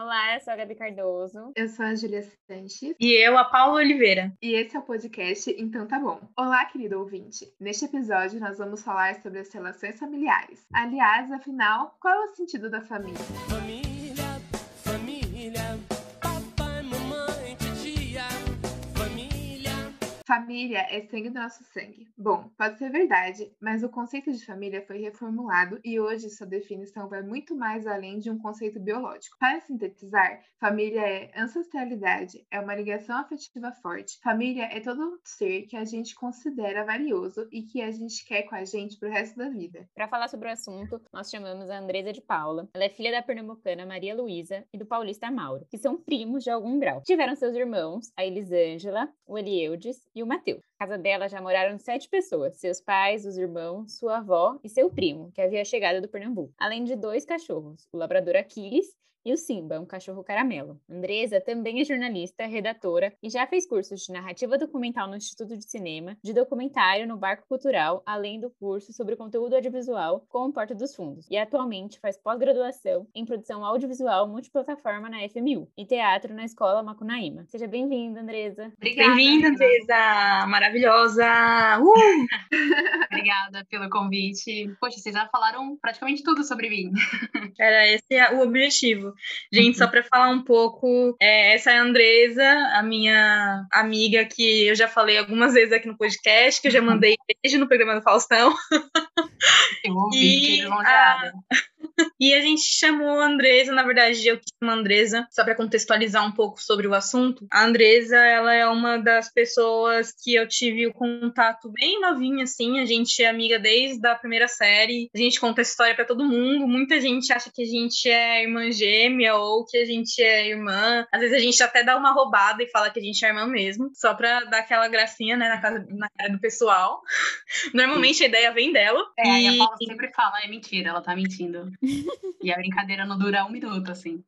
Olá, eu sou a Gabi Cardoso. Eu sou a Julia Sanches. E eu, a Paula Oliveira. E esse é o podcast Então Tá Bom. Olá, querido ouvinte. Neste episódio, nós vamos falar sobre as relações familiares. Aliás, afinal, qual é o sentido da família? Família, Família é sangue do nosso sangue. Bom, pode ser verdade, mas o conceito de família foi reformulado e hoje sua definição vai muito mais além de um conceito biológico. Para sintetizar, família é ancestralidade, é uma ligação afetiva forte. Família é todo ser que a gente considera valioso e que a gente quer com a gente pro resto da vida. Para falar sobre o assunto, nós chamamos a Andresa de Paula. Ela é filha da pernambucana Maria Luísa e do paulista Mauro, que são primos de algum grau. Tiveram seus irmãos, a Elisângela, o Elieudes e o Matheus. Na casa dela já moraram sete pessoas: seus pais, os irmãos, sua avó e seu primo, que havia chegado do Pernambuco, além de dois cachorros, o labrador Aquiles e o Simba, um cachorro caramelo. Andresa também é jornalista, redatora e já fez cursos de narrativa documental no Instituto de Cinema, de documentário no Barco Cultural, além do curso sobre conteúdo audiovisual com o Porta dos Fundos. E atualmente faz pós-graduação em produção audiovisual multiplataforma na FMU e teatro na Escola Macunaíma. Seja bem-vinda, Andresa. Obrigada. Bem-vinda, Andresa. Maravilhosa. Uh! Obrigada pelo convite. Poxa, vocês já falaram praticamente tudo sobre mim. Era esse o objetivo. Gente, só para falar um pouco, é, essa é a Andresa, a minha amiga que eu já falei algumas vezes aqui no podcast, que eu já mandei beijo no programa do Faustão. Eu ouvi, E lisonjeada. E a gente chamou a Andresa, na verdade, eu chamo a Andresa, só para contextualizar um pouco sobre o assunto. A Andresa, ela é uma das pessoas que eu tive o contato bem novinha, assim. A gente é amiga desde a primeira série. A gente conta história para todo mundo. Muita gente acha que a gente é irmã gêmea ou que a gente é irmã. Às vezes a gente até dá uma roubada e fala que a gente é irmã mesmo, só pra dar aquela gracinha, né, na, casa, na cara do pessoal. Normalmente a ideia vem dela. É, aí a e... Paula sempre fala, é mentira, ela tá mentindo. e a brincadeira não dura um minuto, assim.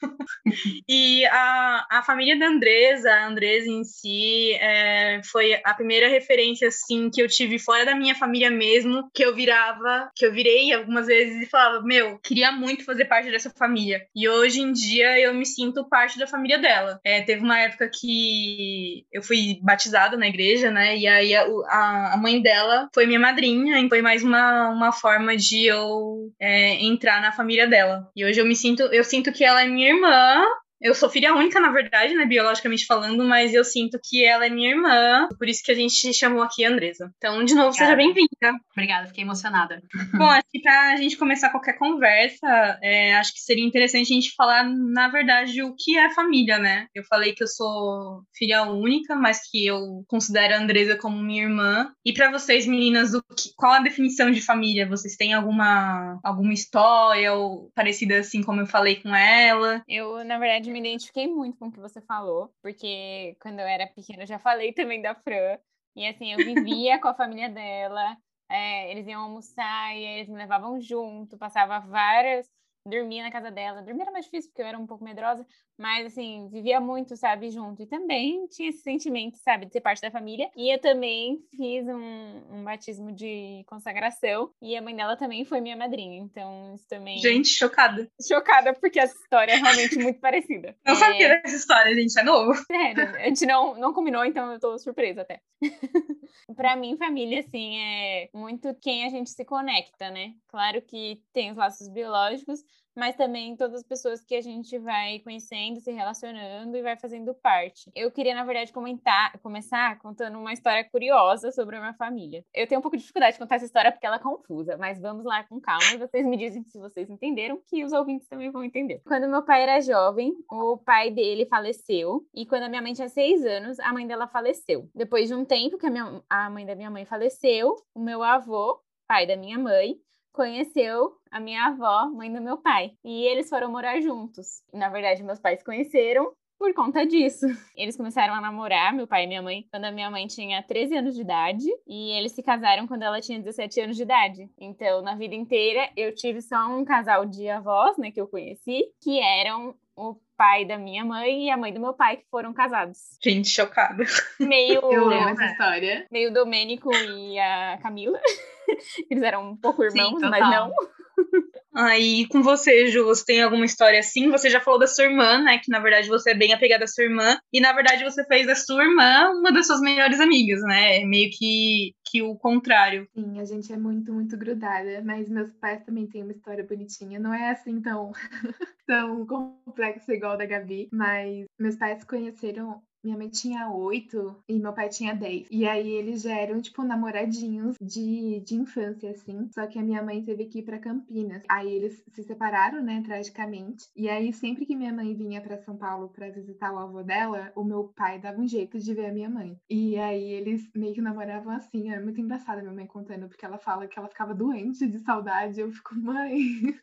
E a, a família da Andresa, a Andresa em si, é, foi a primeira referência, assim, que eu tive fora da minha família mesmo, que eu virava, que eu virei algumas vezes e falava, meu, queria muito fazer parte dessa família. E hoje em dia eu me sinto parte da família dela. É, teve uma época que eu fui batizada na igreja, né, e aí a, a, a mãe dela foi minha madrinha, e foi mais uma, uma forma de eu é, entrar na família dela. E hoje eu me sinto, eu sinto que ela é minha irmã. Eu sou filha única, na verdade, né, biologicamente falando, mas eu sinto que ela é minha irmã, por isso que a gente chamou aqui a Andresa. Então, de novo, seja Obrigada. bem-vinda. Obrigada, fiquei emocionada. Bom, acho que pra gente começar qualquer conversa, é, acho que seria interessante a gente falar, na verdade, o que é família, né? Eu falei que eu sou filha única, mas que eu considero a Andresa como minha irmã. E pra vocês, meninas, o que- qual a definição de família? Vocês têm alguma, alguma história ou parecida assim como eu falei com ela? Eu, na verdade, me identifiquei muito com o que você falou, porque quando eu era pequena eu já falei também da Fran. E assim, eu vivia com a família dela, é, eles iam almoçar e eles me levavam junto, passava várias. Dormia na casa dela. Dormir era mais difícil, porque eu era um pouco medrosa, mas assim, vivia muito, sabe, junto. E também tinha esse sentimento, sabe, de ser parte da família. E eu também fiz um, um batismo de consagração, e a mãe dela também foi minha madrinha. Então, isso também. Gente, chocada. chocada porque essa história é realmente muito parecida. Não É, sabia dessa história, gente, é novo. Sério, a gente não, não combinou, então eu tô surpresa até. pra mim, família, assim, é muito quem a gente se conecta, né? Claro que tem os laços biológicos, mas também todas as pessoas que a gente vai conhecendo, se relacionando e vai fazendo parte. Eu queria, na verdade, comentar, começar contando uma história curiosa sobre a minha família. Eu tenho um pouco de dificuldade de contar essa história porque ela é confusa, mas vamos lá com calma e vocês me dizem se vocês entenderam, que os ouvintes também vão entender. Quando meu pai era jovem, o pai dele faleceu, e quando a minha mãe tinha seis anos, a mãe dela faleceu. Depois de um tempo que a, minha, a mãe da minha mãe faleceu, o meu avô, pai da minha mãe, conheceu a minha avó, mãe do meu pai. E eles foram morar juntos. Na verdade, meus pais conheceram por conta disso. Eles começaram a namorar, meu pai e minha mãe, quando a minha mãe tinha 13 anos de idade, e eles se casaram quando ela tinha 17 anos de idade. Então, na vida inteira, eu tive só um casal de avós, né, que eu conheci, que eram o pai da minha mãe e a mãe do meu pai, que foram casados. Gente, chocada. Meio, Eu lembro essa história. meio Domênico e a Camila. Eles eram um pouco irmãos, Sim, mas não. Aí com você, Ju, você tem alguma história assim? Você já falou da sua irmã, né? Que na verdade você é bem apegada à sua irmã. E na verdade você fez da sua irmã uma das suas melhores amigas, né? É meio que, que o contrário. Sim, a gente é muito, muito grudada, mas meus pais também têm uma história bonitinha. Não é assim tão, tão complexa igual da Gabi, mas meus pais conheceram minha mãe tinha oito e meu pai tinha dez. E aí eles já eram, tipo, namoradinhos de, de infância, assim. Só que a minha mãe teve que ir pra Campinas. Aí eles se separaram, né, tragicamente. E aí, sempre que minha mãe vinha pra São Paulo pra visitar o avô dela, o meu pai dava um jeito de ver a minha mãe. E aí eles meio que namoravam assim. Era muito engraçado a minha mãe contando, porque ela fala que ela ficava doente de saudade. Eu fico, mãe.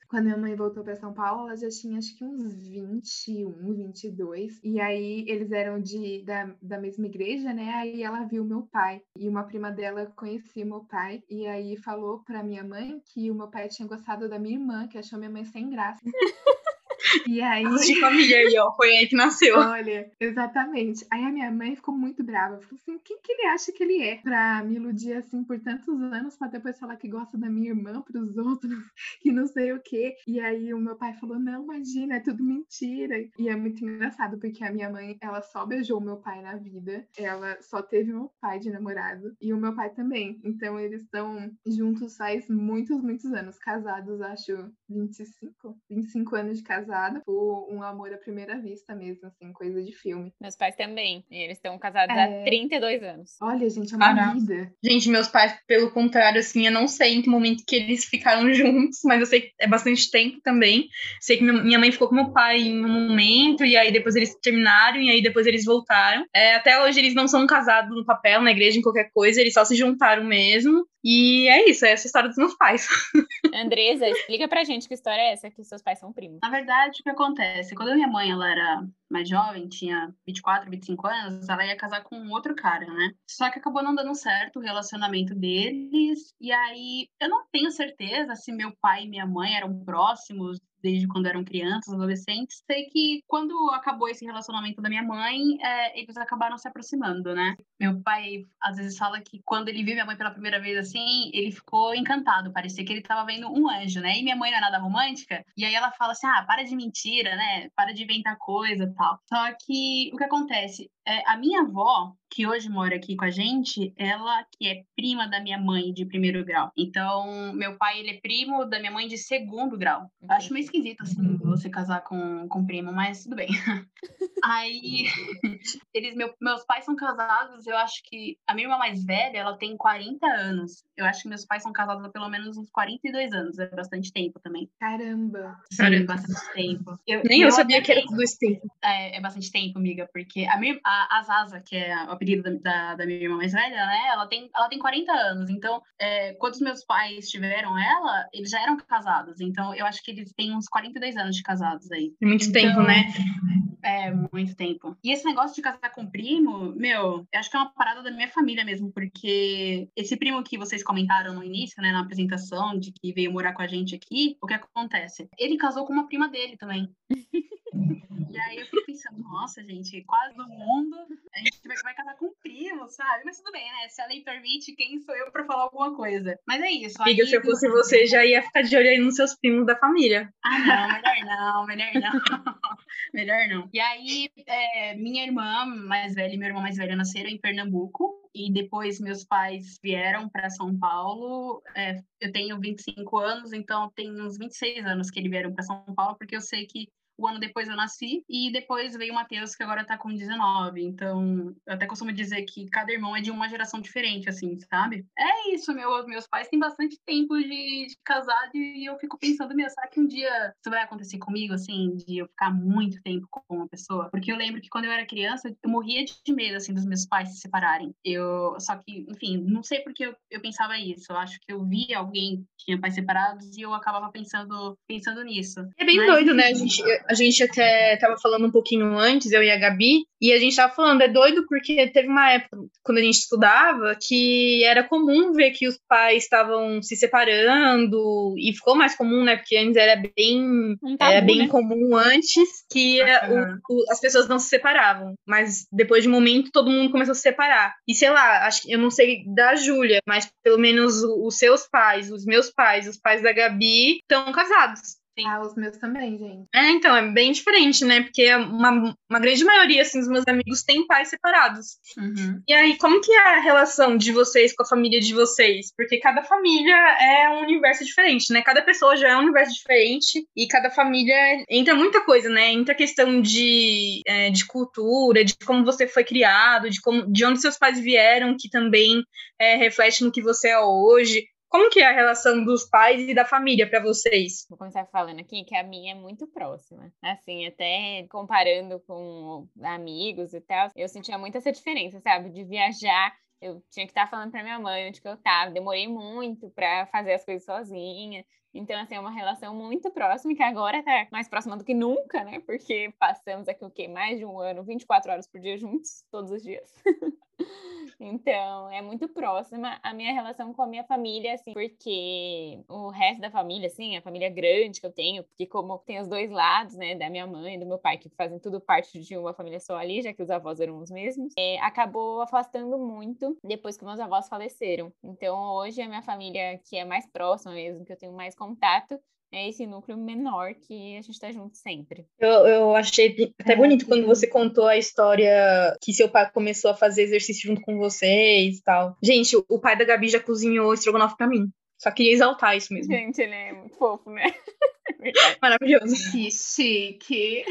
Quando minha mãe voltou pra São Paulo, ela já tinha acho que uns 21, 22. E aí eles eram de da, da mesma igreja, né? Aí ela viu meu pai e uma prima dela conhecia meu pai e aí falou para minha mãe que o meu pai tinha gostado da minha irmã, que achou minha mãe sem graça. E aí. De família aí, ó. Foi aí que nasceu. Olha, exatamente. Aí a minha mãe ficou muito brava. Falou assim: quem que ele acha que ele é? Pra me iludir assim por tantos anos, pra depois falar que gosta da minha irmã pros outros, que não sei o quê. E aí o meu pai falou: não, imagina, é tudo mentira. E é muito engraçado, porque a minha mãe, ela só beijou meu pai na vida. Ela só teve meu pai de namorado. E o meu pai também. Então eles estão juntos faz muitos, muitos anos. Casados, acho 25, 25 anos de casado. Por um amor à primeira vista mesmo, assim, coisa de filme. Meus pais também. E eles estão casados É. há 32 anos. Olha, gente, é uma Caraca. vida. Gente, meus pais, pelo contrário, assim, eu não sei em que momento que eles ficaram juntos, mas eu sei que é bastante tempo também. Sei que minha minha mãe ficou com meu pai em um momento, e aí depois eles terminaram, e aí depois eles voltaram. É, até hoje eles não são casados no papel, na igreja, em qualquer coisa, eles só se juntaram mesmo. E é isso, é essa história dos meus pais. Andresa, explica pra gente que história é essa que seus pais são primos. Na verdade, o que acontece? Quando a minha mãe ela era mais jovem, tinha 24, 25 anos, ela ia casar com um outro cara, né? Só que acabou não dando certo o relacionamento deles. E aí, eu não tenho certeza se meu pai e minha mãe eram próximos desde quando eram crianças, adolescentes. Sei que quando acabou esse relacionamento da minha mãe, é, eles acabaram se aproximando, né? Meu pai às vezes fala que quando ele viu minha mãe pela primeira vez assim, ele ficou encantado, parecia que ele tava vendo um anjo, né? E minha mãe não é nada romântica, e aí ela fala assim: "Ah, para de mentira, né? Para de inventar coisa", tal. Só que o que acontece? É, a minha avó, que hoje mora aqui com a gente, ela que é prima da minha mãe de primeiro grau. Então, meu pai ele é primo da minha mãe de segundo grau. Eu Acho meio esquisito assim você casar com com primo, mas tudo bem. Aí eles meu, meus pais são casados, eu acho que a minha irmã mais velha, ela tem 40 anos. Eu acho que meus pais são casados há pelo menos uns 42 anos, é bastante tempo também. Caramba. Sim, Caramba. bastante tempo. Nem eu, sabia que era tudo esse tempo. é, é bastante tempo, amiga, porque a, minha, a, a Zaza, que é o apelido da, da, da minha irmã mais velha, né? Ela tem, ela tem 40 anos. Então, é, quando os meus pais tiveram ela, eles já eram casados. Então, eu acho que eles têm uns 42 anos de casados aí. Tem muito Então, tempo, né? É, muito tempo. E esse negócio de casar com primo, meu, eu acho que é uma parada da minha família mesmo, porque esse primo que vocês comentaram no início, né, na apresentação, de que veio morar com a gente aqui, o que acontece? Ele casou com uma prima dele também. E aí eu fico pensando, nossa, gente, quase no mundo, a gente vai, vai casar com um primo, sabe? Mas tudo bem, né? Se a lei permite, quem sou eu pra falar alguma coisa? Mas é isso. Amiga, se eu fosse você, já ia ficar de olho aí nos seus primos da família. ah, não, melhor não, melhor não. melhor não. E aí, é, minha irmã mais velha e meu irmão mais velho nasceram em Pernambuco. E depois meus pais vieram para São Paulo. É, eu tenho 25 anos, então tem uns 26 anos que eles vieram para São Paulo, porque eu sei que o ano depois eu nasci, e depois veio o Matheus, que agora tá com 19. Então, eu até costumo dizer que cada irmão é de uma geração diferente, assim, sabe? É isso, meu, meus pais têm bastante tempo de, de casado e eu fico pensando, meu, será que um dia isso vai acontecer comigo, assim, de eu ficar muito tempo com uma pessoa? Porque eu lembro que quando eu era criança, eu morria de medo, assim, dos meus pais se separarem. Eu, só que, enfim, não sei porque eu, eu pensava isso. Eu acho que eu via alguém que tinha pais separados e eu acabava pensando, pensando nisso. É bem Mas, doido, né? A gente, a gente até tava falando um pouquinho antes, eu e a Gabi, e a gente tava falando, é doido porque teve uma época, quando a gente estudava, que era comum ver que os pais estavam se separando, e ficou mais comum, né? Porque antes era bem, Um tabu, era bem né? comum antes que eh, o- o- as pessoas não se separavam. Mas depois de um momento, todo mundo começou a se separar. E sei lá, acho que eu não sei da Júlia, mas pelo menos os seus pais, os meus pais, os pais da Gabi estão casados. Ah, os meus também, gente. É, então, é bem diferente, né? Porque uma, uma grande maioria, assim, dos meus amigos têm pais separados. Uhum. E aí, como que é a relação de vocês com a família de vocês? Porque cada família é um universo diferente, né? Cada pessoa já é um universo diferente e cada família entra muita coisa, né? Entra questão de, é, de cultura, de como você foi criado, de, como, de onde seus pais vieram, que também é, reflete no que você é hoje. Como que é a relação dos pais e da família para vocês? Vou começar falando aqui que a minha é muito próxima. Assim, até comparando com amigos e tal, eu sentia muito essa diferença, sabe? De viajar, eu tinha que estar falando pra minha mãe onde que eu tava. Demorei muito pra fazer as coisas sozinha. Então, assim, é uma relação muito próxima que agora tá mais próxima do que nunca, né? Porque passamos aqui o quê? Mais de um ano, 24 horas por dia juntos, todos os dias. Então, é muito próxima a minha relação com a minha família, assim, porque o resto da família, assim, a família grande que eu tenho, porque como tem os dois lados, né, da minha mãe e do meu pai, que fazem tudo parte de uma família só ali, já que os avós eram os mesmos, é, acabou afastando muito depois que meus avós faleceram. Então, hoje a minha família que é mais próxima mesmo, que eu tenho mais contato, é esse núcleo menor que a gente tá junto sempre. Eu, eu achei até É, bonito quando você contou a história que seu pai começou a fazer exercício junto com vocês e tal. Gente, o- pai da Gabi já cozinhou estrogonofe pra mim. Só queria exaltar isso mesmo. Gente, ele é muito fofo, né? Maravilhoso. Que chique.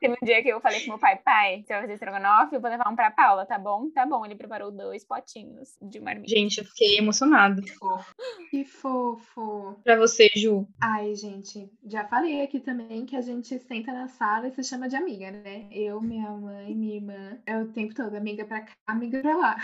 Teve um dia que eu falei com meu pai, pai, você vai fazer estrogonofe, eu vou levar um pra Paula, tá bom? Tá bom, ele preparou dois potinhos de marmita. Gente, eu fiquei emocionada. Fofo. Que fofo. Pra você, Ju. Ai, gente, já falei aqui também que a gente senta na sala e se chama de amiga, né? Eu, minha mãe, minha irmã, é o tempo todo, amiga pra cá, amiga pra lá.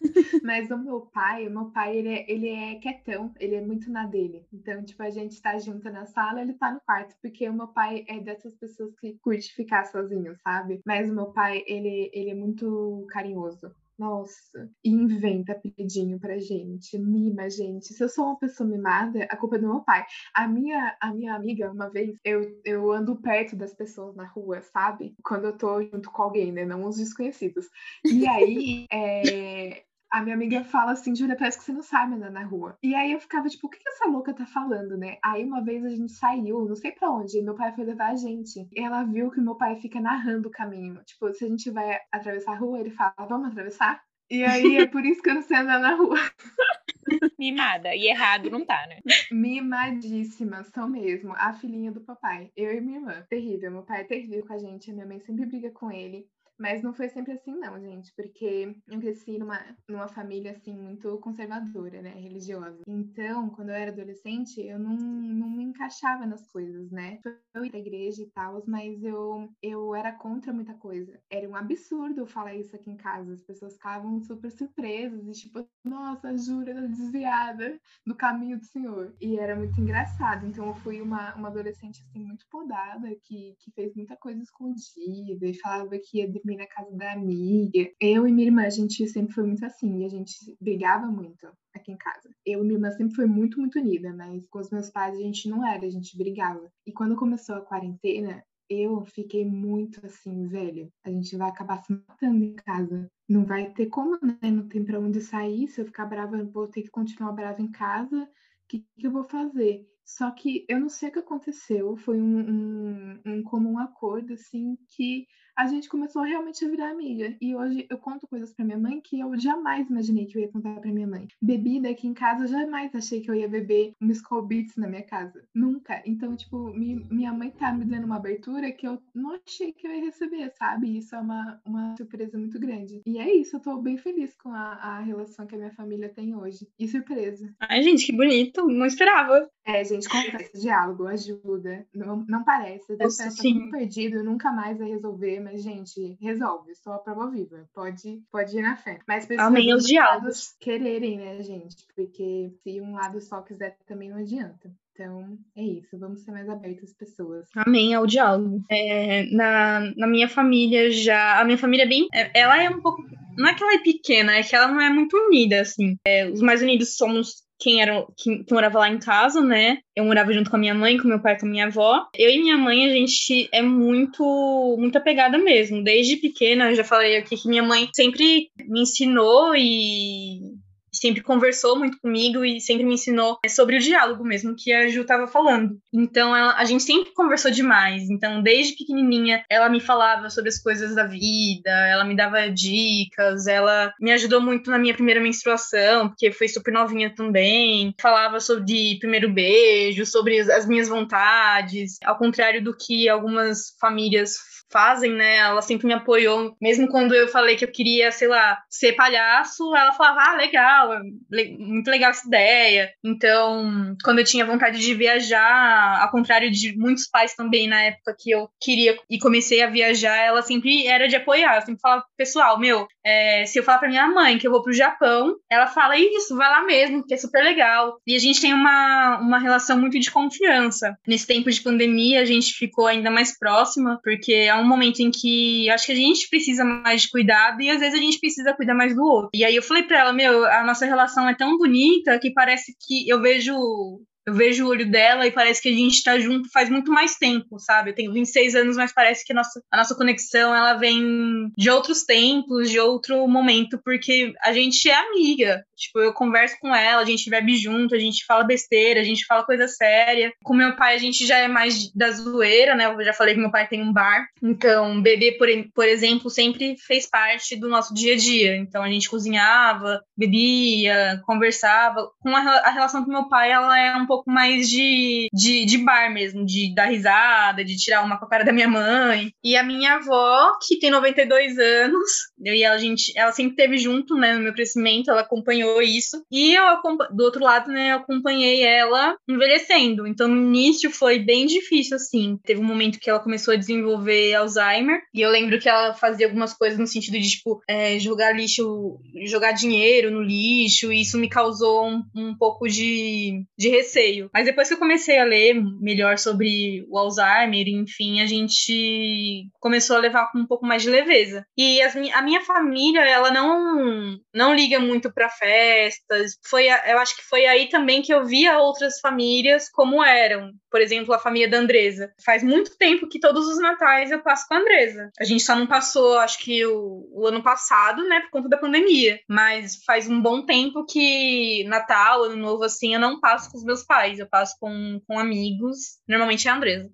Mas o meu pai, o meu pai, ele é, ele é quietão, ele é muito na dele. Então, tipo, a gente tá junto na sala, ele tá no quarto, porque o meu pai é dessas pessoas que curte ficar sozinho, sabe? Mas o meu pai, ele, ele é muito carinhoso. Nossa, e inventa apelidinho pra gente, mima gente. Se eu sou uma pessoa mimada, a culpa é do meu pai. A minha, a minha amiga, uma vez, eu, eu ando perto das pessoas na rua, sabe? Quando eu tô junto com alguém, né? Não os desconhecidos. E aí, é, a minha amiga fala assim, Júlia, parece que você não sabe andar na rua. E aí eu ficava tipo, o que, que essa louca tá falando, né? Aí uma vez a gente saiu, não sei pra onde, e meu pai foi levar a gente. E ela viu que meu pai fica narrando o caminho. Tipo, se a gente vai atravessar a rua, ele fala, vamos atravessar? E aí é por isso que eu não sei andar na rua. Mimada. E errado não tá, né? Mimadíssima, são mesmo. A filhinha do papai. Eu e minha irmã. Terrível. Meu pai é terrível com a gente. A minha mãe sempre briga com ele. Mas não foi sempre assim, não, gente. Porque eu cresci numa, numa família, assim, muito conservadora, né? Religiosa. Então, quando eu era adolescente, eu não, não me encaixava nas coisas, né? Eu ia pra igreja e tal, mas eu, eu era contra muita coisa. Era um absurdo eu falar isso aqui em casa. As pessoas ficavam super surpresas. E tipo, nossa, a Júlia tá desviada do caminho do Senhor. E era muito engraçado. Então eu fui uma, uma adolescente assim muito podada, que, que fez muita coisa escondida e falava que ia dormir na casa da amiga. Eu e minha irmã, a gente sempre foi muito assim, a gente brigava muito aqui em casa. Eu e minha irmã sempre foi muito, muito unida, mas com os meus pais a gente não era, a gente brigava. E quando começou a quarentena, eu fiquei muito assim, velho. A gente vai acabar se matando em casa. Não vai ter como, né? Não tem pra onde sair. Se eu ficar brava, eu vou ter que continuar brava em casa. O que, que eu vou fazer? Só que eu não sei o que aconteceu. Foi um, um, um comum acordo, assim, que a gente começou realmente a virar amiga. E hoje eu conto coisas pra minha mãe que eu jamais imaginei que eu ia contar pra minha mãe. Bebida aqui em casa, eu jamais achei que eu ia beber um Skull Beats na minha casa. Nunca. Então, tipo, mi, minha mãe tá me dando uma abertura que eu não achei que eu ia receber, sabe? Isso é uma, uma surpresa muito grande. E é isso, eu tô bem feliz com a, a relação que a minha família tem hoje. E surpresa. Ai, gente, que bonito. Não esperava. É, gente, conversa, diálogo, ajuda. Não, não parece. Parece sim. tudo perdido, nunca mais vai resolver, mas, gente, resolve. Sou a prova viva. Pode, pode ir na fé. Mas precisa Amém dois diálogos. quererem, né, gente? Porque se um lado só quiser, também não adianta. Então, é isso. Vamos ser mais abertas às pessoas. Amém ao diálogo. É, na, na minha família já. A minha família é bem. é- Ela é um pouco. Não é que ela é pequena, é que ela não é muito unida, assim. É, os mais unidos somos quem era que, que morava lá em casa, né? Eu morava junto com a minha mãe, com meu pai, com a minha avó. Eu e minha mãe, a gente é muito, muito apegada mesmo. Desde pequena, eu já falei aqui que minha mãe sempre me ensinou e sempre conversou muito comigo e sempre me ensinou sobre o diálogo mesmo que a Ju estava falando. Então ela- a gente sempre conversou demais. Então desde pequenininha ela me falava sobre as coisas da vida, ela me dava dicas, ela me ajudou muito na minha primeira menstruação, porque foi super novinha também. Falava sobre primeiro beijo, sobre as minhas vontades, ao contrário do que algumas famílias fazem, né? Ela sempre me apoiou, mesmo quando eu falei que eu queria, sei lá, ser palhaço, ela falava, ah, legal, le- muito legal essa ideia. Então, quando eu tinha vontade de viajar, ao contrário de muitos pais também na época que eu queria e comecei a viajar, ela sempre era de apoiar. Eu sempre falava, pessoal, meu, é, se eu falar pra minha mãe que eu vou pro Japão, ela fala, isso, vai lá mesmo, que é super legal. E a gente tem uma, uma relação muito de confiança. Nesse tempo de pandemia, a gente ficou ainda mais próxima, porque é um momento em que acho que a gente precisa mais de cuidado e às vezes a gente precisa cuidar mais do outro. E aí eu falei pra ela, meu, a nossa relação é tão bonita que parece que eu vejo eu vejo o olho dela e parece que a gente tá junto faz muito mais tempo, sabe? Eu tenho 26 anos, mas parece que a nossa, a nossa conexão ela vem de outros tempos, de outro momento, porque a gente é amiga. Tipo, eu converso com ela, a gente bebe junto, a gente fala besteira, a gente fala coisa séria. Com meu pai, a gente já é mais da zoeira, né? Eu já falei que meu pai tem um bar. Então, beber, por, por exemplo, sempre fez parte do nosso dia a dia. Então, a gente cozinhava, bebia, conversava. Com a, a relação com meu pai, ela é um pouco mais de, de, de bar mesmo, de dar risada, de tirar uma com a cara da minha mãe. E a minha avó, que tem 92 anos, eu e ela, a gente, ela sempre esteve junto, né, no meu crescimento, ela acompanhou isso. E eu, do outro lado, né, eu acompanhei ela envelhecendo. Então, no início foi bem difícil, assim. Teve um momento que ela começou a desenvolver Alzheimer, e eu lembro que ela fazia algumas coisas no sentido de, tipo, é, jogar lixo, jogar dinheiro no lixo, e isso me causou um, um pouco de, de receio. Mas depois que eu comecei a ler melhor sobre o Alzheimer, enfim, a gente começou a levar com um pouco mais de leveza. E as a minha família, ela não, não liga muito para festas. Foi, eu acho que foi aí também que eu via outras famílias como eram. Por exemplo, a família da Andresa. Faz muito tempo que todos os natais eu passo com a Andresa. A gente só não passou, acho que o, o ano passado, né, por conta da pandemia. Mas faz um bom tempo que Natal, Ano Novo, assim, eu não passo com os meus pais. Eu passo com, com amigos. Normalmente é a Andresa.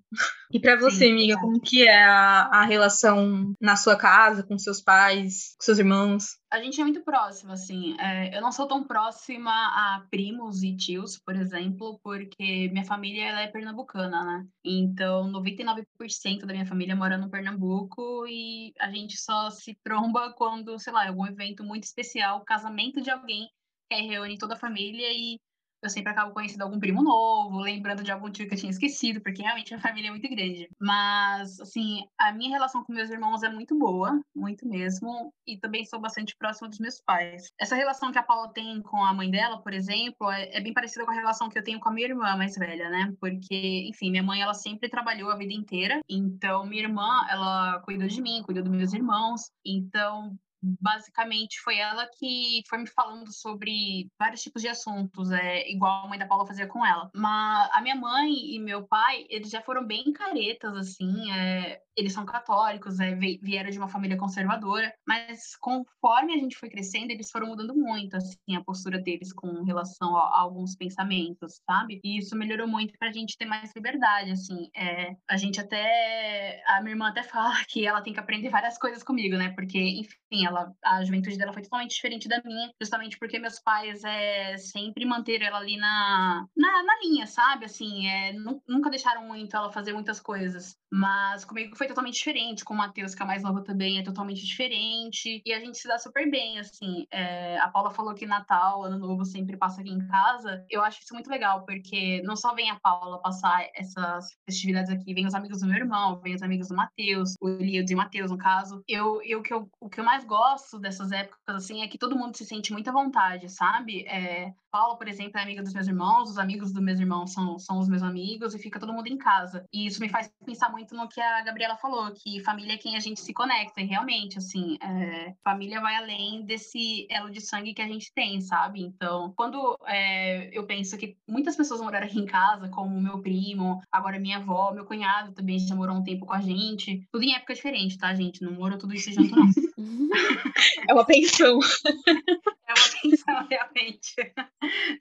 E pra você, Sim, amiga, verdade. como que é a, a relação na sua casa, com seus pais, com seus irmãos? A gente é muito próxima, assim. É, eu não sou tão próxima a primos e tios, por exemplo, porque minha família ela é pernambucana, né? Então, 99% da minha família mora no Pernambuco e a gente só se tromba quando, sei lá, é algum evento muito especial, casamento de alguém, que aí reúne toda a família e eu sempre acabo conhecendo algum primo novo, lembrando de algum tio que eu tinha esquecido, porque realmente a família é muito grande. Mas, assim, a minha relação com meus irmãos é muito boa, muito mesmo, e também sou bastante próxima dos meus pais. Essa relação que a Paula tem com a mãe dela, por exemplo, é, é bem parecida com a relação que eu tenho com a minha irmã mais velha, né? Porque, enfim, minha mãe, ela sempre trabalhou a vida inteira, então minha irmã, ela cuidou de mim, cuidou dos meus irmãos, então basicamente foi ela que foi me falando sobre vários tipos de assuntos, é igual a mãe da Paula fazia com ela. Mas a minha mãe e meu pai, eles já foram bem caretas, assim, é, eles são católicos, é, vi- vieram de uma família conservadora, mas conforme a gente foi crescendo, eles foram mudando muito, assim, a postura deles com relação a, a alguns pensamentos, sabe? E isso melhorou muito pra gente ter mais liberdade, assim. É, a gente até, a minha irmã até fala que ela tem que aprender várias coisas comigo, né? Porque, enfim, ela, a juventude dela foi totalmente diferente da minha, justamente porque meus pais é, sempre manteram ela ali na, na, na linha, sabe? Assim, é, nu- nunca deixaram muito ela fazer muitas coisas. Mas comigo foi totalmente diferente, com o Matheus, que é mais novo também, é totalmente diferente. E a gente se dá super bem, assim. É, a Paula falou que Natal, Ano Novo, sempre passa aqui em casa. Eu acho isso muito legal, porque não só vem a Paula passar essas festividades aqui, vem os amigos do meu irmão, vem os amigos do Matheus, o Elias e o Matheus, no caso. Eu, eu, que eu, o que eu mais gosto gosto dessas épocas, assim, é que todo mundo se sente muito à vontade, sabe? É, Paula, por exemplo, é amiga dos meus irmãos, os amigos dos meus irmãos são, são os meus amigos, e fica todo mundo em casa. E isso me faz pensar muito no que a Gabriela falou, que família é quem a gente se conecta, e realmente, assim, é, família vai além desse elo de sangue que a gente tem, sabe? Então, quando é, eu penso que muitas pessoas moraram aqui em casa, como meu primo, agora minha avó, meu cunhado também já morou um tempo com a gente, tudo em época diferente, tá, gente? Não morou tudo isso junto, não. É uma pensão. É uma pensão, realmente.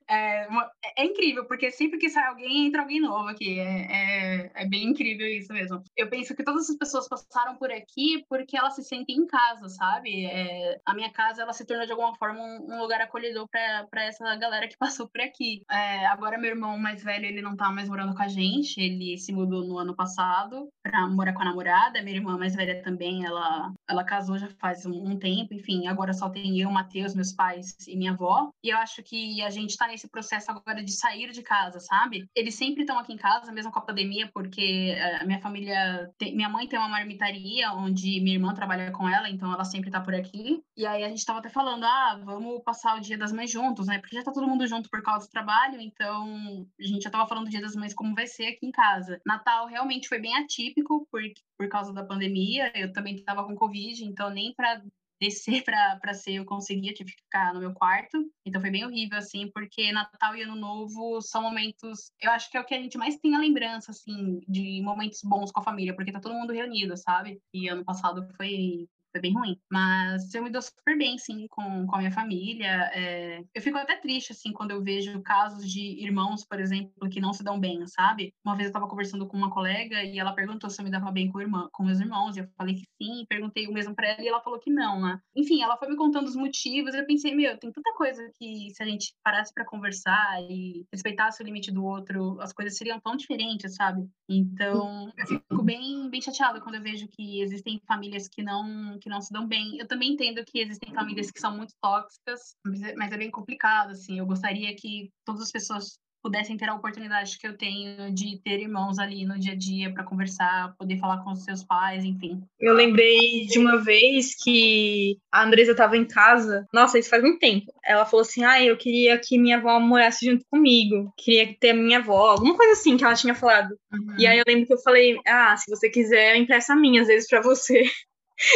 É, uma- é incrível, porque sempre que sai alguém, entra alguém novo aqui. É, é, é bem incrível isso mesmo. Eu penso que todas as pessoas passaram por aqui porque elas se sentem em casa, sabe? É, a minha casa, ela se tornou de alguma forma um, um lugar acolhedor para essa galera que passou por aqui. É, agora, meu irmão mais velho, ele não tá mais morando com a gente, ele se mudou no ano passado para morar com a namorada. Minha irmã mais velha também, ela, ela casou já faz um, um tempo, enfim, agora só tem eu, Matheus, meus pais e minha avó. E eu acho que a gente tá nesse processo agora de sair de casa, sabe? Eles sempre estão aqui em casa, mesmo com a pandemia, porque eh, a minha família. tem- minha mãe tem uma marmitaria onde minha irmã trabalha com ela, então ela sempre tá por aqui. E aí a gente tava até falando, ah, vamos passar o dia das mães juntos, né? Porque já tá todo mundo junto por causa do trabalho, então a gente já tava falando do dia das mães como vai ser aqui em casa. Natal realmente foi bem atípico por, por causa da pandemia. Eu também tava com Covid, então nem pra descer pra ser eu conseguia, tive que ficar no meu quarto. Então foi bem horrível, assim, porque Natal e Ano Novo são momentos. Eu acho que é o que a gente mais tem a lembrança, assim, de momentos bons com a família, porque tá todo mundo reunido, sabe? E ano passado foi. Foi bem ruim. Mas eu me dou super bem, sim, com, com a minha família. É, Eu fico até triste, assim, quando eu vejo casos de irmãos, por exemplo, que não se dão bem, sabe? Uma vez eu tava conversando com uma colega e ela perguntou se eu me dava bem com, irmã, com meus irmãos. E eu falei que sim, perguntei o mesmo pra ela e ela falou que não, né? Enfim, ela foi me contando os motivos. Eu pensei, meu, tem tanta coisa que se a gente parasse pra conversar e respeitasse o limite do outro, as coisas seriam tão diferentes, sabe? Então, eu fico bem, bem chateada quando eu vejo que existem famílias que não, que não se dão bem. Eu também entendo que existem famílias que são muito tóxicas, mas é, mas é bem complicado, assim. Eu gostaria que todas as pessoas pudessem ter a oportunidade que eu tenho de ter irmãos ali no dia a dia para conversar, poder falar com os seus pais, enfim. Eu lembrei de uma vez que a Andresa estava em casa. Nossa, isso faz muito tempo. Ela falou assim: ah, eu queria que minha avó morasse junto comigo. Queria ter a minha avó. Alguma coisa assim que ela tinha falado. E aí eu lembro que eu falei: ah, se você quiser, eu empresto a minha às vezes pra você.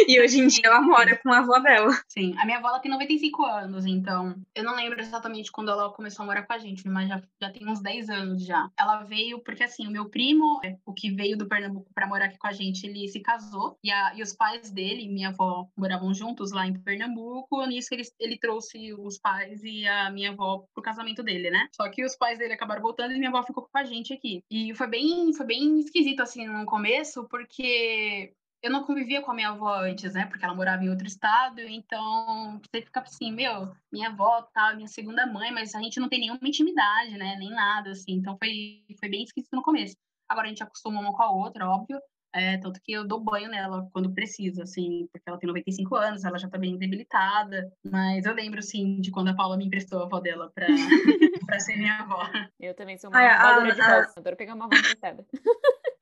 E hoje em dia ela mora com a avó dela. Sim, a minha avó ela tem 95 anos, então eu não lembro exatamente quando ela começou a morar com a gente, mas já, já tem uns 10 anos já. Ela veio porque, assim, o meu primo, é, o que veio do Pernambuco para morar aqui com a gente, ele se casou e, a, e os pais dele e minha avó moravam juntos lá em Pernambuco. Nisso ele, ele trouxe os pais e a minha avó pro casamento dele, né? Só que os pais dele acabaram voltando e minha avó ficou com a gente aqui. E foi bem, foi bem esquisito, assim, no começo, porque eu não convivia com a minha avó antes, né? Porque ela morava em outro estado, então você fica assim, meu, minha avó tá, minha segunda mãe, mas a gente não tem nenhuma intimidade, né? Nem nada, assim. Então foi, foi bem esquisito no começo. Agora a gente acostuma uma com a outra, óbvio. É, tanto que eu dou banho nela quando precisa, assim, porque ela tem 95 anos, ela já tá bem debilitada. Mas eu lembro, sim, de quando a Paula me emprestou a avó dela pra, pra ser minha avó. Eu também sou uma Ai, a- voadora de a- voz. Adoro pegar uma avó emprestada.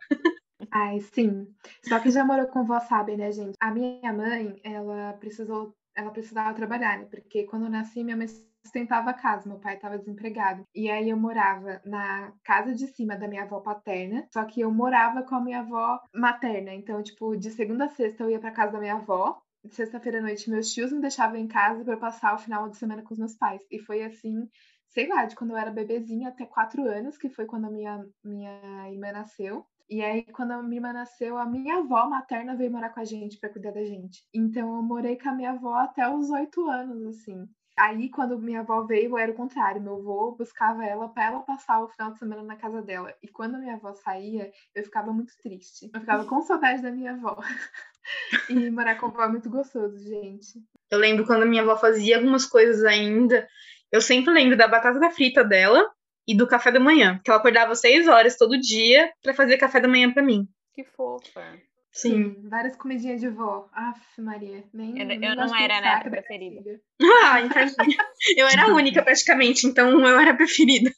Ai, sim. Só que já morou com vó, sabe, né, gente? A minha mãe, ela precisou, ela precisava trabalhar, né? Porque quando eu nasci, minha mãe sustentava a casa, meu pai estava desempregado. E aí eu morava na casa de cima da minha avó paterna, só que eu morava com a minha avó materna. Então, tipo, de segunda a sexta eu ia pra casa da minha avó. Sexta-feira à noite, meus tios me deixavam em casa para passar o final de semana com os meus pais. E foi assim, sei lá, de quando eu era bebezinha até quatro anos, que foi quando a minha, minha irmã nasceu. E aí, quando a minha irmã nasceu, a minha avó materna veio morar com a gente para cuidar da gente. Então, eu morei com a minha avó até os oito anos, assim. Aí, quando minha avó veio, era o contrário. Meu avô buscava ela para ela passar o final de semana na casa dela. E quando minha avó saía, eu ficava muito triste. Eu ficava com saudade da minha avó. e morar com a avó é muito gostoso, gente. Eu lembro quando minha avó fazia algumas coisas ainda. Eu sempre lembro da batata frita dela e do café da manhã. Que ela acordava seis horas todo dia pra fazer café da manhã pra mim. Que fofa. Sim. várias comidinhas de vó. Aff, Maria. Nem, Eu- nem eu não era a neta preferida. Ah, entendi. Eu era a única praticamente, então eu era a preferida.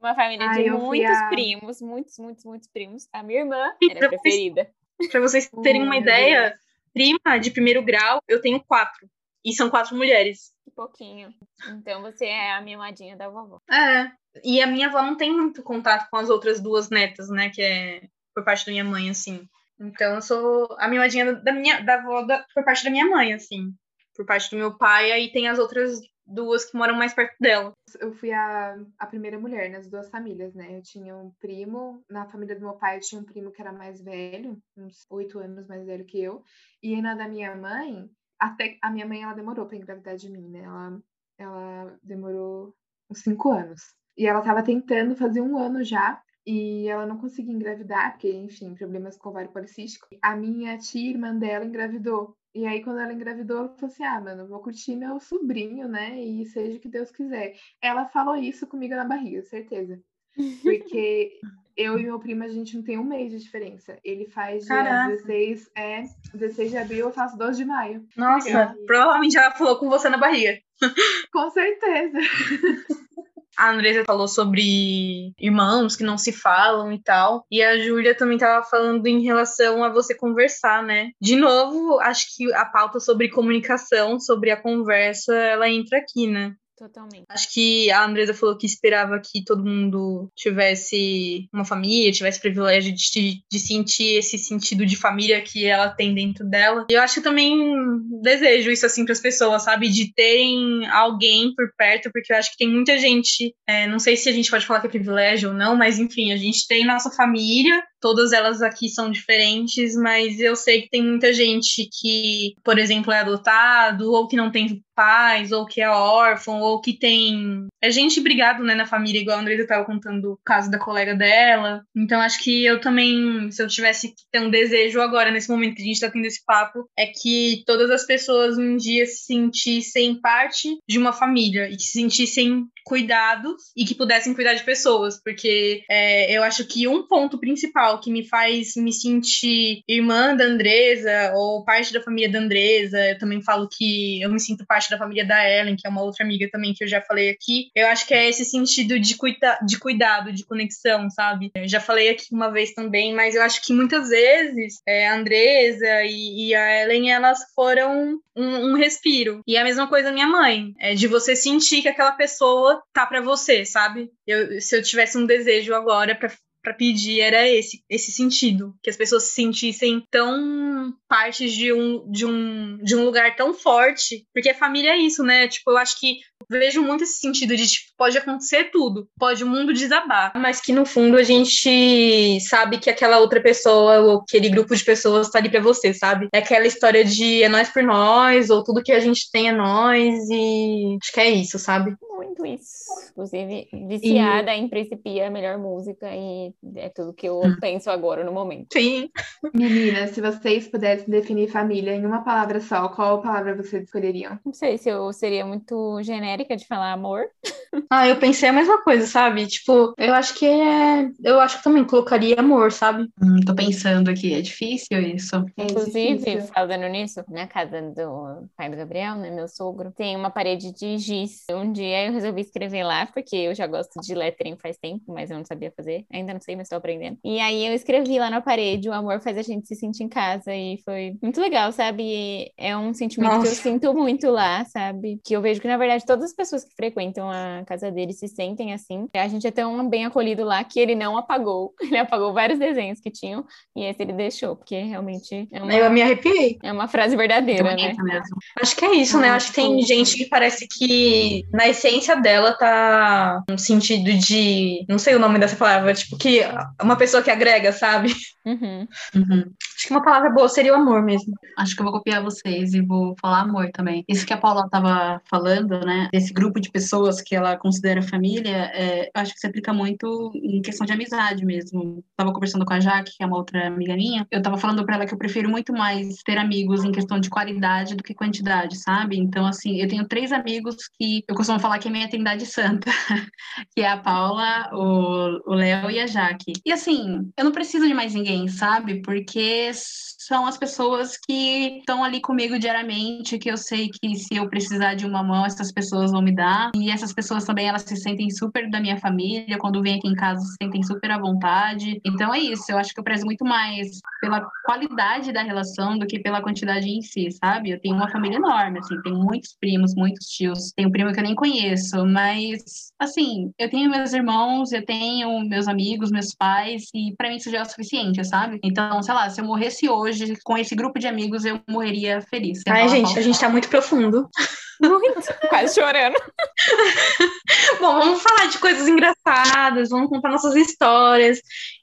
Uma família Ai, de muitos a- primos, muitos, muitos, muitos primos. A minha irmã E era pra a preferida. Pra vocês terem uma ideia, prima de primeiro grau, eu tenho quatro. E são quatro mulheres. Que pouquinho. Então você é a mimadinha da vovó. É. E a minha avó não tem muito contato com as outras duas netas, né? Que é por parte da minha mãe, assim. Então eu sou a mimadinha da minha da avó da, por parte da minha mãe, assim. Por parte do meu pai, aí tem as outras duas que moram mais perto dela. Eu fui a, a primeira mulher nas duas famílias, né? Eu tinha um primo, na família do meu pai eu tinha um primo que era mais velho, uns oito anos mais velho que eu. E na da minha mãe, até a minha mãe ela demorou para engravidar de mim, né? Ela, ela demorou uns cinco anos. E ela estava tentando fazer um ano já. E ela não conseguia engravidar, porque, enfim, problemas com ovário policístico. A minha tia, irmã dela, engravidou. E aí, quando ela engravidou, ela falou assim: ah, mano, vou curtir meu sobrinho, né? E seja o que Deus quiser. Ela falou isso comigo na barriga, certeza. Porque eu e meu primo, a gente não tem um mês de diferença. Ele faz dia Caraca. 16, é, 16 de abril, eu faço 12 de maio. Nossa, provavelmente ela falou com você na barriga. Com certeza. A Andresa falou sobre irmãos que não se falam e tal. E a Júlia também tava falando em relação a você conversar, né? De novo, acho que a pauta sobre comunicação, sobre a conversa, ela entra aqui, né? Totalmente. Acho que a Andresa falou que esperava que todo mundo tivesse uma família, tivesse privilégio de, de sentir esse sentido de família que ela tem dentro dela. E eu acho que também desejo isso assim para as pessoas, sabe? De terem alguém por perto, porque eu acho que tem muita gente, é, não sei se a gente pode falar que é privilégio ou não, mas enfim, a gente tem nossa família, todas elas aqui são diferentes, mas eu sei que tem muita gente que, por exemplo, é adotado, ou que não tem pais, ou que é órfão, ou que tem. É gente brigado, né, na família, igual a Andresa estava contando o caso da colega dela. Então, acho que eu também, se eu tivesse que ter um desejo agora, nesse momento que a gente está tendo esse papo, é que todas as pessoas um dia se sentissem parte de uma família e que se sentissem cuidados e que pudessem cuidar de pessoas, porque é, eu acho que um ponto principal que me faz me sentir irmã da Andresa ou parte da família da Andresa, eu também falo que eu me sinto parte da família da Ellen, que é uma outra amiga também que eu já falei aqui, eu acho que é esse sentido de, cuida de cuidado, de conexão, sabe? Eu já falei aqui uma vez também, mas eu acho que muitas vezes é, a Andresa e, e a Ellen, elas foram um, um respiro. E é a mesma coisa minha mãe, é de você sentir que aquela pessoa tá para você, sabe? Eu, se eu tivesse um desejo agora para para pedir era esse esse sentido que as pessoas se sentissem tão partes de um de um de um lugar tão forte porque a família é isso né? Tipo eu acho que vejo muito esse sentido de tipo, pode acontecer tudo pode o mundo desabar. Mas que no fundo a gente sabe que aquela outra pessoa ou aquele grupo de pessoas tá ali para você sabe? É aquela história de é nós por nós ou tudo que a gente tem é nós e acho que é isso sabe Muito isso. Inclusive, viciada em Principia, a melhor música, e é tudo que eu penso agora no momento. sim Meninas, se vocês pudessem definir família em uma palavra só, qual palavra vocês escolheriam? Não sei se eu seria muito genérica de falar amor. Ah, eu pensei a mesma coisa, sabe? Tipo, eu acho que é. Eu acho que também colocaria amor, sabe? Hum, tô pensando aqui, é difícil isso. É Inclusive, difícil. falando nisso, na casa do pai do Gabriel, né, meu sogro, tem uma parede de giz. Um dia eu resolvi escrever lá, porque eu já gosto de lettering faz tempo, mas eu não sabia fazer. Ainda não sei, mas estou aprendendo. E aí eu escrevi lá na parede, o amor faz a gente se sentir em casa, e foi muito legal, sabe? E é um sentimento que eu Nossa. sinto muito lá, sabe? Que eu vejo que, na verdade, todas as pessoas que frequentam a casa dele se sentem assim. A gente é tão bem acolhido lá que ele não apagou. Ele apagou vários desenhos que tinham, e esse ele deixou, porque realmente é uma Eu me arrepiei. é uma frase verdadeira, né? mesmo. Acho que é isso, né? Acho que tem gente que parece que na essência dela tá no sentido de. Não sei o nome dessa palavra, tipo, que uma pessoa que agrega, sabe? Uhum. Uhum. Acho que uma palavra boa seria o amor mesmo. Acho que eu vou copiar vocês e vou falar amor também. Isso que a Paula estava falando, né? Desse grupo de pessoas que ela considera família, é, acho que se aplica muito em questão de amizade mesmo. Tava conversando com a Jaque, que é uma outra amiga minha. Eu tava falando para ela que eu prefiro muito mais ter amigos em questão de qualidade do que quantidade, sabe? Então, assim, eu tenho três amigos que eu costumo falar que é minha trindade santa, que é a Paula, o Léo e a Jaque. E assim, eu não preciso de mais ninguém, sabe? Porque são as pessoas que estão ali comigo diariamente, que eu sei que se eu precisar de uma mão, essas pessoas vão me dar. E essas pessoas também, elas se sentem super da minha família, quando vêm aqui em casa, se sentem super à vontade. Então é isso, eu acho que eu prezo muito mais pela qualidade da relação do que pela quantidade em si, sabe? Eu tenho uma família enorme, assim, tenho muitos primos, muitos tios. Tenho um primo que eu nem conheço, mas, assim, eu tenho meus irmãos, eu tenho meus amigos, meus pais, e para mim isso já é o suficiente, sabe? Então, sei lá, se eu morresse hoje com esse grupo de amigos, eu morreria feliz. Ai, falar gente, a gente tá muito profundo. Muito. Quase chorando. Bom, vamos falar de coisas engraçadas, vamos contar nossas histórias.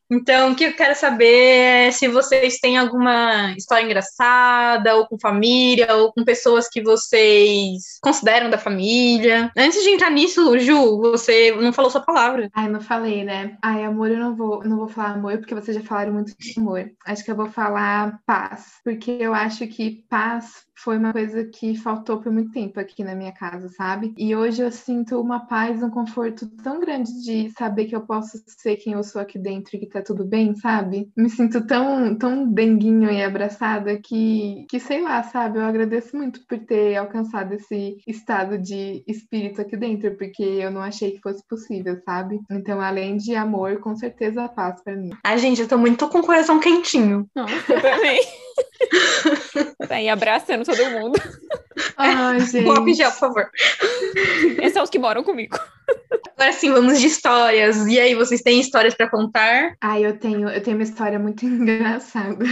Então, o que eu quero saber é se vocês têm alguma história engraçada, ou com família, ou com pessoas que vocês consideram da família. Antes de entrar nisso, Ju, você não falou sua palavra. Ai, não falei, né? Ai, amor, eu não vou, não vou falar amor, porque vocês já falaram muito de amor. Acho que eu vou falar paz, porque eu acho que paz foi uma coisa que faltou por muito tempo aqui na minha casa, sabe? E hoje eu sinto uma paz, um conforto tão grande de saber que eu posso ser quem eu sou aqui dentro e que tá tudo bem, sabe? Me sinto tão, tão denguinho e abraçada que, que sei lá, sabe? Eu agradeço muito por ter alcançado esse estado de espírito aqui dentro, porque eu não achei que fosse possível, sabe? Então, além de amor, com certeza a paz pra mim. Ai, gente, eu tô muito com o coração quentinho. Nossa, eu também. tá aí abraçando todo mundo. Ai, gente. Um em gel, por favor. Esses são os que moram comigo. Agora sim, vamos de histórias. E aí, vocês têm histórias pra contar? Ai, eu tenho, eu tenho uma história muito engraçada.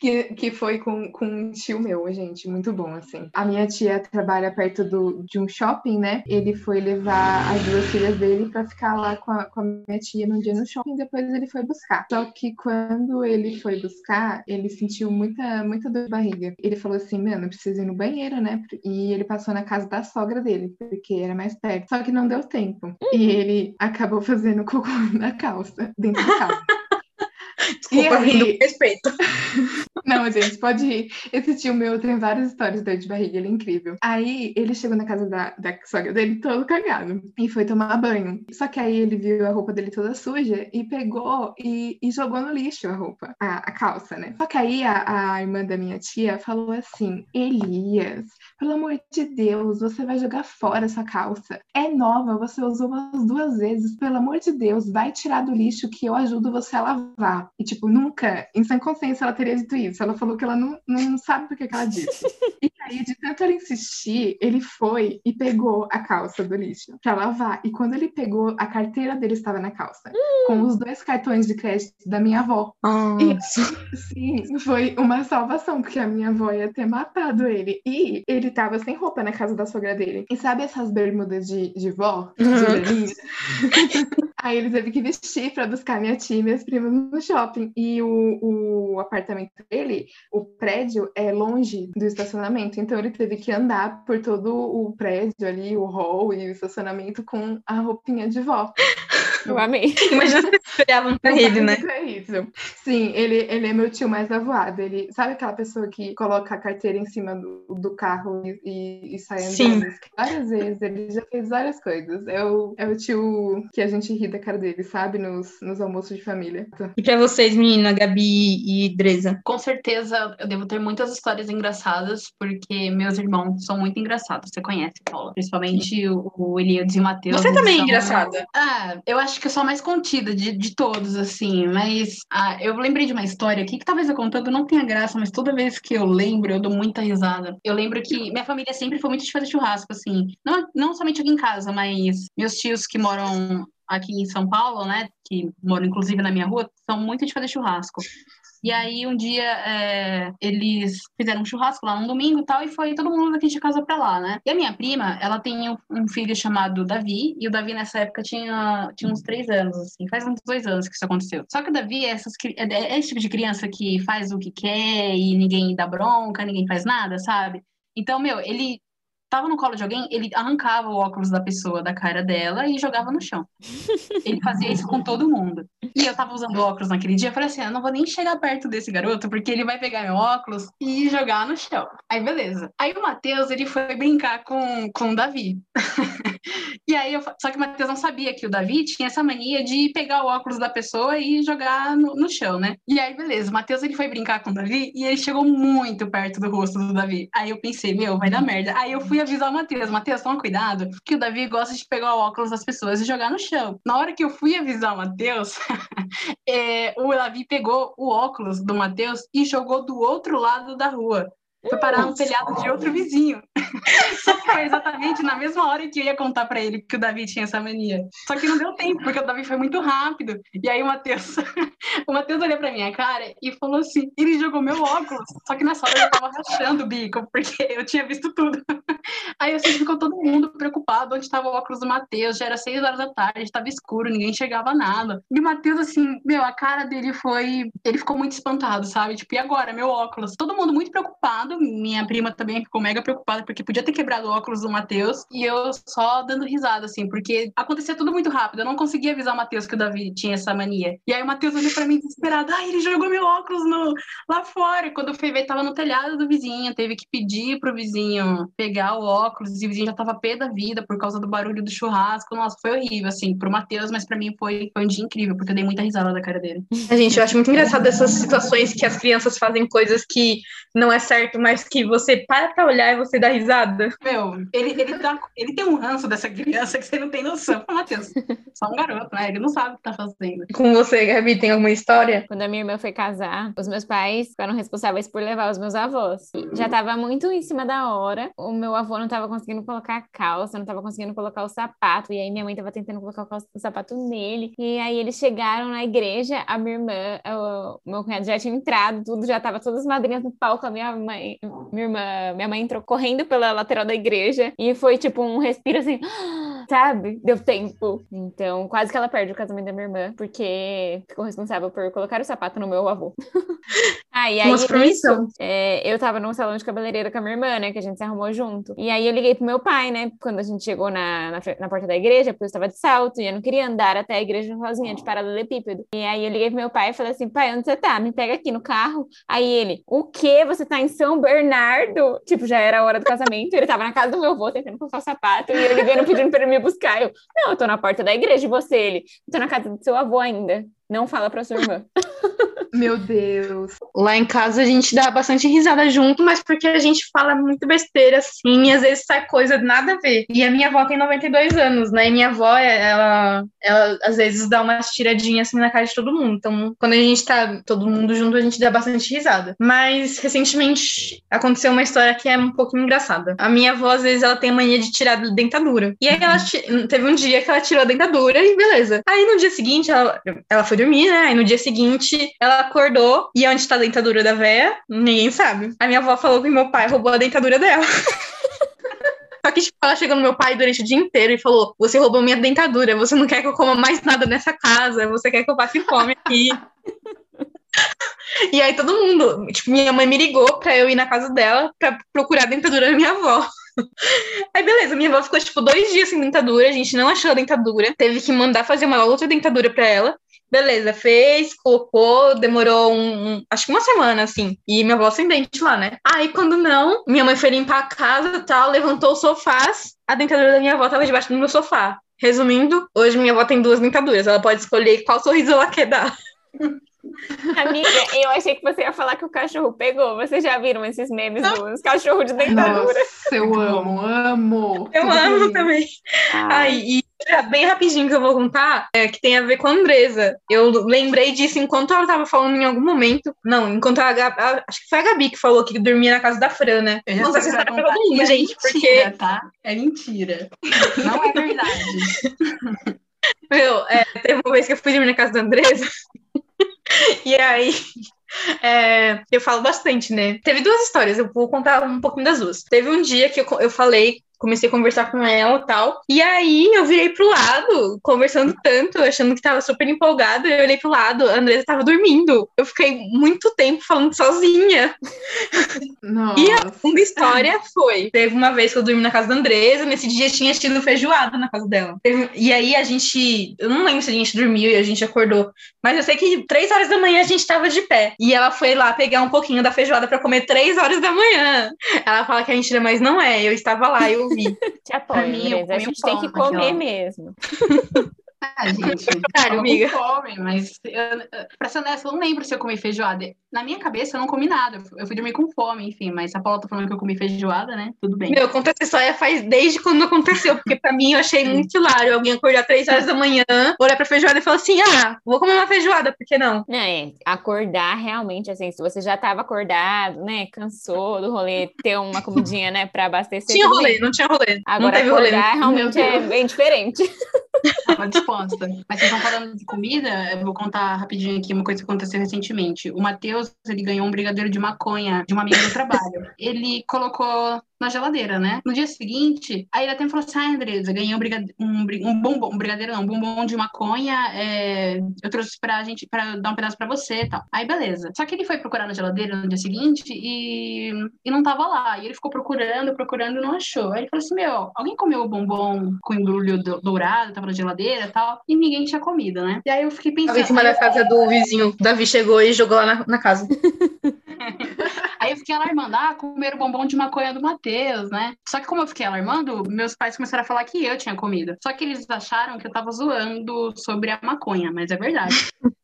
Que, que foi com, com um tio meu, gente, muito bom, assim. A minha tia trabalha perto do, de um shopping, né? Ele foi levar as duas filhas dele pra ficar lá com a, com a minha tia num dia no shopping, depois ele foi buscar. Só que quando ele foi buscar, ele sentiu muita, muita dor de barriga. Ele falou assim, mano, preciso ir no banheiro, né? E ele passou na casa da sogra dele, porque era mais perto. Só que não deu tempo. E ele acabou fazendo cocô na calça, dentro da casa. Desculpa, aí? rindo com respeito. Não, gente, pode ir. Esse tio meu tem várias histórias de dor de barriga, ele é incrível. Aí ele chegou na casa da, da sogra dele todo cagado e foi tomar banho. Só que aí ele viu a roupa dele toda suja e pegou e, e jogou no lixo a roupa, a, a calça, né? Só que aí a, a irmã da minha tia falou assim: Elias, pelo amor de Deus, você vai jogar fora essa calça. É nova, você usou umas duas vezes. Pelo amor de Deus, vai tirar do lixo que eu ajudo você a lavar. E, tipo, nunca, em sã consciência, ela teria dito isso. Ela falou que ela não, não sabe por que que ela disse. E aí, de tanto ela insistir, ele foi e pegou a calça do lixo pra lavar. E quando ele pegou, a carteira dele estava na calça, com os dois cartões de crédito da minha avó. E Sim, foi uma salvação, porque a minha avó ia ter matado ele. E ele tava sem roupa na casa da sogra dele. E sabe essas bermudas de, de vó? De Uhum. Aí ele teve que vestir pra buscar minha tia e minhas primas no shopping. E o, o apartamento dele, o prédio, é longe do estacionamento. Então ele teve que andar por todo o prédio ali, o hall e o estacionamento com a roupinha de vó. Eu amei. Imagina se vocês olhavam pra ele, né? É isso. Sim, ele, ele é meu tio mais avoado. Ele sabe aquela pessoa que coloca a carteira em cima do, do carro e, e, e sai Sim. andando? Várias vezes, ele já fez várias coisas. É o, é o tio que a gente ri da cara dele, sabe? Nos, nos almoços de família. E pra vocês, menina, Gabi e Dresa? Com certeza eu devo ter muitas histórias engraçadas, porque meus irmãos são muito engraçados. Você conhece, Paula? Principalmente o, o Elias e o Matheus. Você também é engraçada. Ah, eu acho que eu sou a mais contida de, de todos, assim, mas ah, eu lembrei de uma história aqui que talvez eu contando não tenha graça, mas toda vez que eu lembro, eu dou muita risada. Eu lembro que minha família sempre foi muito de fazer churrasco, assim, não, não somente aqui em casa, mas meus tios que moram aqui em São Paulo, né, que moram inclusive na minha rua, são muito de fazer churrasco. E aí, um dia, é, eles fizeram um churrasco lá num domingo e tal, e foi todo mundo daqui de casa pra lá, né? E a minha prima, ela tem um, filho chamado Davi, e o Davi nessa época tinha, tinha uns três anos, assim, faz uns dois anos que isso aconteceu. Só que o Davi é, essas, é, é esse tipo de criança que faz o que quer e ninguém dá bronca, ninguém faz nada, sabe? Então, meu, ele tava no colo de alguém, ele arrancava o óculos da pessoa da cara dela e jogava no chão. Ele fazia isso com todo mundo. E eu tava usando óculos naquele dia, eu falei assim, eu não vou nem chegar perto desse garoto, porque ele vai pegar meu óculos e jogar no chão. Aí, beleza. Aí o Matheus, ele foi brincar com, com o Davi. E aí, eu, só que o Matheus não sabia que o Davi tinha essa mania de pegar o óculos da pessoa e jogar no, no chão, né? E aí, beleza, o Matheus ele foi brincar com o Davi e ele chegou muito perto do rosto do Davi. Aí eu pensei, meu, vai dar merda. Aí eu fui avisar o Matheus, Matheus, toma cuidado, que o Davi gosta de pegar o óculos das pessoas e jogar no chão. Na hora que eu fui avisar o Matheus, é, o Davi pegou o óculos do Matheus e jogou do outro lado da rua. Foi parar no telhado de outro vizinho. Só que foi exatamente na mesma hora que eu ia contar para ele que o Davi tinha essa mania. Só que não deu tempo, porque o Davi foi muito rápido. E aí o Matheus, o Matheus olhou pra minha cara e falou assim: ele jogou meu óculos. Só que nessa hora eu tava rachando o bico, porque eu tinha visto tudo. Aí assim ficou todo mundo preocupado onde estava o óculos do Matheus. Já era seis horas da tarde, estava escuro, ninguém chegava a nada. E o Matheus, assim, meu, a cara dele foi. Ele ficou muito espantado, sabe? Tipo, e agora? Meu óculos? Todo mundo muito preocupado. Minha prima também ficou mega preocupada, porque podia ter quebrado o óculos do Matheus. E eu só dando risada, assim, porque acontecia tudo muito rápido. Eu não conseguia avisar o Matheus que o Davi tinha essa mania. E aí o Matheus olhou pra mim desesperado. Ai, ele jogou meu óculos no... lá fora. Quando eu fui ver, tava no telhado do vizinho. Teve que pedir pro vizinho pegar o óculos. E o vizinho já tava pé da vida por causa do barulho do churrasco. Nossa, foi horrível, assim, pro Matheus, mas pra mim foi, foi um dia incrível, porque eu dei muita risada da cara dele. Gente, eu acho muito engraçado essas situações que as crianças fazem coisas que não é certo, mas que você para pra olhar e você dá risada. Meu, ele, ele, tá, ele tem um ranço dessa criança que você não tem noção. Matheus, só um garoto, né? Ele não sabe o que tá fazendo. Com você, Gabi, tem alguma história? Quando a minha irmã foi casar, os meus pais ficaram responsáveis por levar os meus avós. Já tava muito em cima da hora. O meu avô não tava conseguindo colocar a calça, não tava conseguindo colocar o sapato. E aí minha mãe tava tentando colocar o sapato nele. E aí eles chegaram na igreja, a minha irmã, o meu cunhado já tinha entrado, tudo, já tava todas as madrinhas no palco. A minha mãe, minha irmã, minha mãe entrou correndo pela lateral da igreja. E foi tipo um respiro assim. Sabe? Deu tempo. Então, quase que ela perde o casamento da minha irmã, porque ficou responsável por colocar o sapato no meu avô. ah, e aí, nisso, é, eu tava num salão de cabeleireiro com a minha irmã, né? Que a gente se arrumou junto. E aí eu liguei pro meu pai, né? Quando a gente chegou na, na, na porta da igreja, porque eu estava de salto e eu não queria andar até a igreja sozinha, de paralelepípedo. E aí eu liguei pro meu pai e falei assim: pai, onde você tá? Me pega aqui no carro. Aí ele, o quê? Você tá em São Bernardo? Tipo, já era a hora do casamento. Ele tava na casa do meu avô tentando colocar o sapato. E eu ligando pedindo pra ele me buscar. Eu, não, eu tô na porta da igreja. E você? Ele, tô na casa do seu avô ainda. Não fala pra sua irmã. Meu Deus. Lá em casa a gente dá bastante risada junto, mas porque a gente fala muito besteira assim, e às vezes sai coisa nada a ver. E a minha avó tem 92 anos, né? E minha avó, ela, ela às vezes dá umas tiradinhas assim na cara de todo mundo. Então, quando a gente tá todo mundo junto, a gente dá bastante risada. Mas recentemente aconteceu uma história que é um pouquinho engraçada. A minha avó, às vezes, ela tem a mania de tirar a dentadura. E aí ela teve um dia que ela tirou a dentadura e beleza. Aí no dia seguinte, ela, ela foi dormir, né? No dia seguinte, ela acordou e onde tá a dentadura da véia? Ninguém sabe. A minha avó falou que meu pai roubou a dentadura dela. Só que, tipo, ela chegou no meu pai durante o dia inteiro e falou: Você roubou minha dentadura, você não quer que eu coma mais nada nessa casa, você quer que eu passe fome aqui. e aí todo mundo, tipo, minha mãe me ligou pra eu ir na casa dela pra procurar a dentadura da minha avó. Aí beleza, minha avó ficou tipo dois dias sem dentadura, a gente não achou a dentadura, teve que mandar fazer uma outra dentadura pra ela. Beleza, fez, colocou, demorou um, um- acho que uma semana, assim. E minha avó sem dente lá, né? Aí quando não, minha mãe foi limpar a casa e tal, levantou o sofá, a dentadura da minha avó tava debaixo do meu sofá. Resumindo, hoje minha avó tem duas dentaduras, ela pode escolher qual sorriso ela quer dar. Amiga, eu achei que você ia falar que o cachorro pegou. Vocês já viram esses memes dos cachorros de dentadura? Nossa, eu amo, amo. Eu Tudo amo isso. também. Ah, Ai, e já bem rapidinho que eu vou contar, é, que tem a ver com a Andresa. Eu lembrei disso enquanto ela tava falando em algum momento. Não, enquanto a Gabi, a- acho que foi a Gabi que falou que dormia na casa da Fran, né? Eu já Conta essa história pra todo mundo, é gente, mentira, porque, tá? É mentira. Não é verdade. meu, é, teve uma vez que eu fui dormir na casa da Andresa, e aí. é, eu falo bastante, né? Teve duas histórias, eu vou contar um pouquinho das duas. Teve um dia que eu, eu falei, comecei a conversar com ela e tal, e aí eu virei pro lado, conversando tanto, achando que tava super empolgada, eu olhei pro lado, a Andresa tava dormindo. Eu fiquei muito tempo falando sozinha. Nossa. E a segunda história foi: teve uma vez que eu dormi na casa da Andresa, nesse dia tinha tido feijoada na casa dela. E aí a gente, eu não lembro se a gente dormiu e a gente acordou, mas eu sei que três horas da manhã a gente tava de pé. E ela foi lá pegar um pouquinho da feijoada pra comer três horas da manhã. Ela fala que é mentira, mas não é. Eu estava lá, eu ouvir. Te apoio, mim. A comi gente tem que comer mesmo. Ah, gente, tava amiga. com fome, mas eu, pra ser honesta, eu não lembro se eu comi feijoada. Na minha cabeça, eu não comi nada. Eu fui- dormir com fome, enfim. Mas a Paula tá falando que eu comi feijoada, né? Tudo bem. Meu, conta essa história faz desde quando aconteceu, porque pra mim eu achei muito hilário alguém acordar três horas da manhã, olhar pra feijoada e falar assim: ah, vou comer uma feijoada, por que não? Não, é, acordar realmente, assim, se você já estava acordado, né, cansou do rolê, ter uma comidinha, né, pra abastecer. Tinha rolê, bem. não tinha rolê. não Agora, teve rolê. acordar realmente Meu é bem diferente. Tava disposta. Mas vocês estão falando de comida, eu vou contar rapidinho aqui uma coisa que aconteceu recentemente. O Matheus, ele ganhou um brigadeiro de maconha de uma amiga do trabalho. Ele colocou na geladeira, né? No dia seguinte, aí ele até me falou assim, ah, Andresa, ganhei um, brigade... um, um bombom, um brigadeiro não, um bombom de maconha, é, eu trouxe pra gente, pra dar um pedaço pra você e tal. Aí, beleza. Só que ele foi procurar na geladeira no dia seguinte e, e não tava lá. E ele ficou procurando, procurando e não achou. Aí ele falou assim, meu, alguém comeu o bombom com embrulho do- dourado, tava na geladeira e tal, e ninguém tinha comida, né? E aí eu fiquei pensando... Cima aí da casa do vizinho. Davi chegou e jogou lá na, na casa. Aí eu fiquei alarmando, ah, comeram bombom de maconha do Matheus, né? Só que como eu fiquei alarmando, meus pais começaram a falar que eu tinha comido. Só que eles acharam que eu tava zoando sobre a maconha, mas é verdade.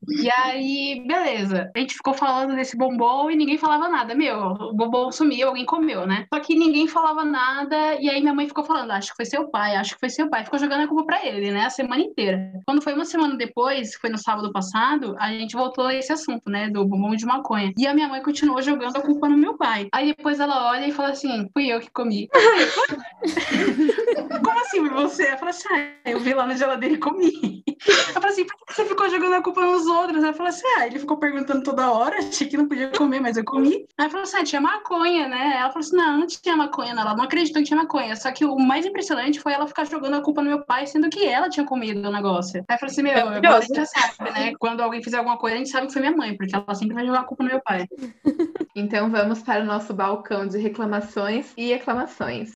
E aí, beleza. A gente ficou falando desse bombom e ninguém falava nada. Meu, o bombom sumiu, alguém comeu, né? Só que ninguém falava nada. E aí minha mãe ficou falando, acho que foi seu pai, acho que foi seu pai. Ficou jogando a culpa pra ele, né? A semana inteira. Quando foi uma semana depois, foi no sábado passado, a gente voltou a esse assunto, né? Do bombom de maconha. E a minha mãe continuou jogando a culpa no meu pai. Aí depois ela olha e fala assim, fui eu que comi. Como assim foi você? Ela falou assim, ah, eu vi lá na geladeira e comi. Eu falei assim, por que você ficou jogando a culpa nos outros? Ela falou assim, ah, ele ficou perguntando toda hora, achei que não podia comer, mas eu comi. Aí ela falou assim, ah, tinha maconha, né? Ela falou assim, não, não tinha maconha, não. Ela não acreditou que tinha maconha. Só que o mais impressionante foi ela ficar jogando a culpa no meu pai, sendo que ela tinha comido o negócio. Aí eu falei assim, meu, agora a gente já sabe, né? Quando alguém fizer alguma coisa, a gente sabe que foi minha mãe, porque ela sempre vai jogar a culpa no meu pai. Então vamos para o nosso balcão de reclamações e exclamações.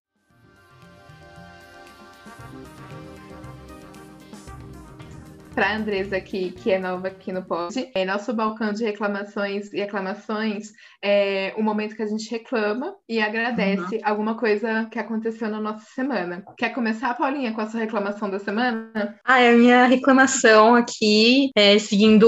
Para a Andresa aqui, que é nova aqui no Pod, é nosso balcão de reclamações e aclamações é o momento que a gente reclama e agradece alguma coisa que aconteceu na nossa semana. Quer começar, Paulinha, com a sua reclamação da semana? Ah, a minha reclamação aqui, é, seguindo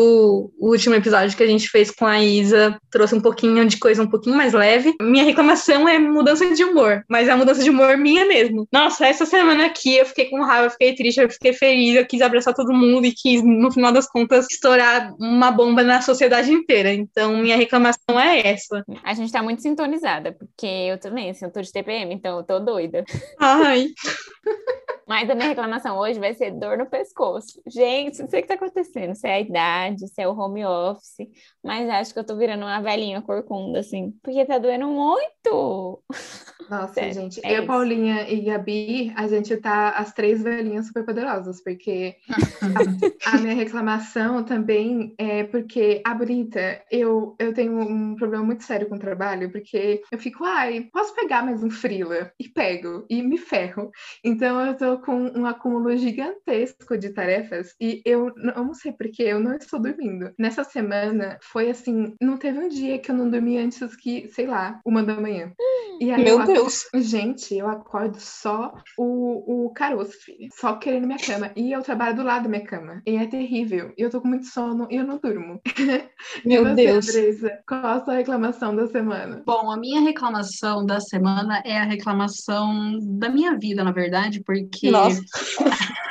o último episódio que a gente fez com a Isa, trouxe um pouquinho de coisa um pouquinho mais leve. Minha reclamação é mudança de humor, mas é a mudança de humor minha mesmo. Nossa, essa semana aqui eu fiquei com raiva, eu fiquei triste, eu fiquei feliz, eu quis abraçar todo mundo e quis, no final das contas, estourar uma bomba na sociedade inteira. Então, minha reclamação é essa. A gente tá muito sintonizada, porque eu também, assim, eu tô de TPM, então eu tô doida. Ai, Mas a minha reclamação hoje vai ser dor no pescoço. Gente, não sei o que tá acontecendo. Se é a idade, se é o home office, mas acho que eu tô virando uma velhinha corcunda, assim, porque tá doendo muito. Nossa, Sério, gente, é eu, isso. Paulinha e Gabi, a gente tá as três velhinhas super poderosas, porque a, a minha reclamação também é porque a Brita, eu, eu tenho um problema muito sério com o trabalho, porque eu fico, ai, posso pegar mais um frila? E pego, e me ferro. Então eu tô com um acúmulo gigantesco de tarefas e eu não sei porque eu não estou dormindo. Nessa semana foi assim, não teve um dia que eu não dormi antes que, sei lá, uma da manhã. E aí meu eu Deus. Gente, eu acordo só o, o caroço, filho. Só querendo minha cama. E eu trabalho do lado da minha cama. E é terrível. E eu tô com muito sono e eu não durmo. Meu você, Deus. Andresa, qual a sua reclamação da semana? Bom, a minha reclamação da semana é a reclamação da minha vida, na verdade, porque Nossa.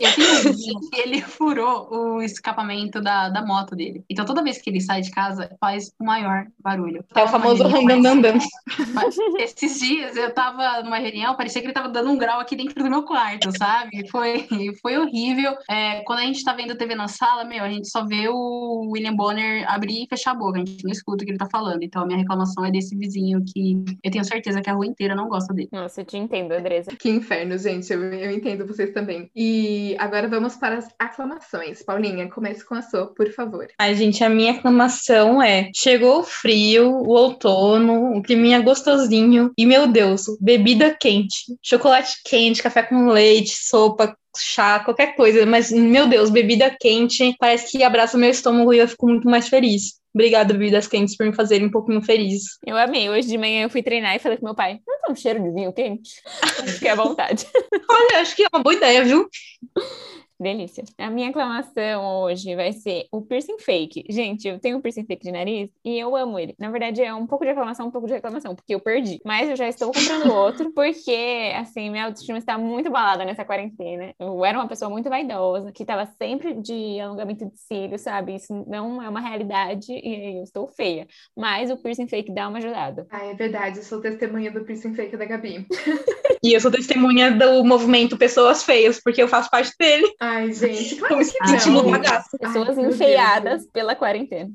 eu tenho um vizinho que ele furou o escapamento da, da moto dele. Então toda vez que ele sai de casa, faz o maior barulho. É o Tava famoso randandandam. Esses dias eu tava numa reunião, parecia que ele tava dando um grau aqui dentro do meu quarto, sabe? Foi, foi horrível. É, quando a gente tá vendo TV na sala, meu, a gente só vê o William Bonner abrir e fechar a boca, a gente não escuta o que ele tá falando. Então a minha reclamação é desse vizinho que eu tenho certeza que a rua inteira não gosta dele. Nossa, eu te entendo, Andresa. Que inferno, gente. Eu, eu entendo vocês também. E agora vamos para as aclamações. Paulinha, comece com a sua, por favor. Ai, gente, a minha aclamação é: chegou o frio, o outono, o climinha gostosinho, e meu Deus, bebida quente, chocolate quente, café com leite, sopa, chá, qualquer coisa, mas meu Deus, bebida quente, parece que abraça meu estômago e eu fico muito mais feliz. Obrigada, bebidas quentes, por me fazerem um pouquinho feliz. Eu amei. Hoje de manhã eu fui treinar e falei com meu pai: não tem um cheiro de vinho quente? Fiquei à vontade. Olha, acho que é uma boa ideia, viu? Delícia. A minha aclamação hoje vai ser o piercing fake. Gente, eu tenho um piercing fake de nariz e eu amo ele. Na verdade, é um pouco de aclamação, um pouco de reclamação, porque eu perdi. Mas eu já estou comprando outro, porque, assim, minha autoestima está muito balada nessa quarentena. Eu era uma pessoa muito vaidosa, que estava sempre de alongamento de cílios, sabe? Isso não é uma realidade e eu estou feia. Mas o piercing fake dá uma ajudada. Ah, é verdade, eu sou testemunha do piercing fake da Gabi. E eu sou testemunha do movimento Pessoas Feias, porque eu faço parte dele. Ai, gente, claro Como que íntimo não. bagaço. Pessoas Ai, enfeiadas pela quarentena.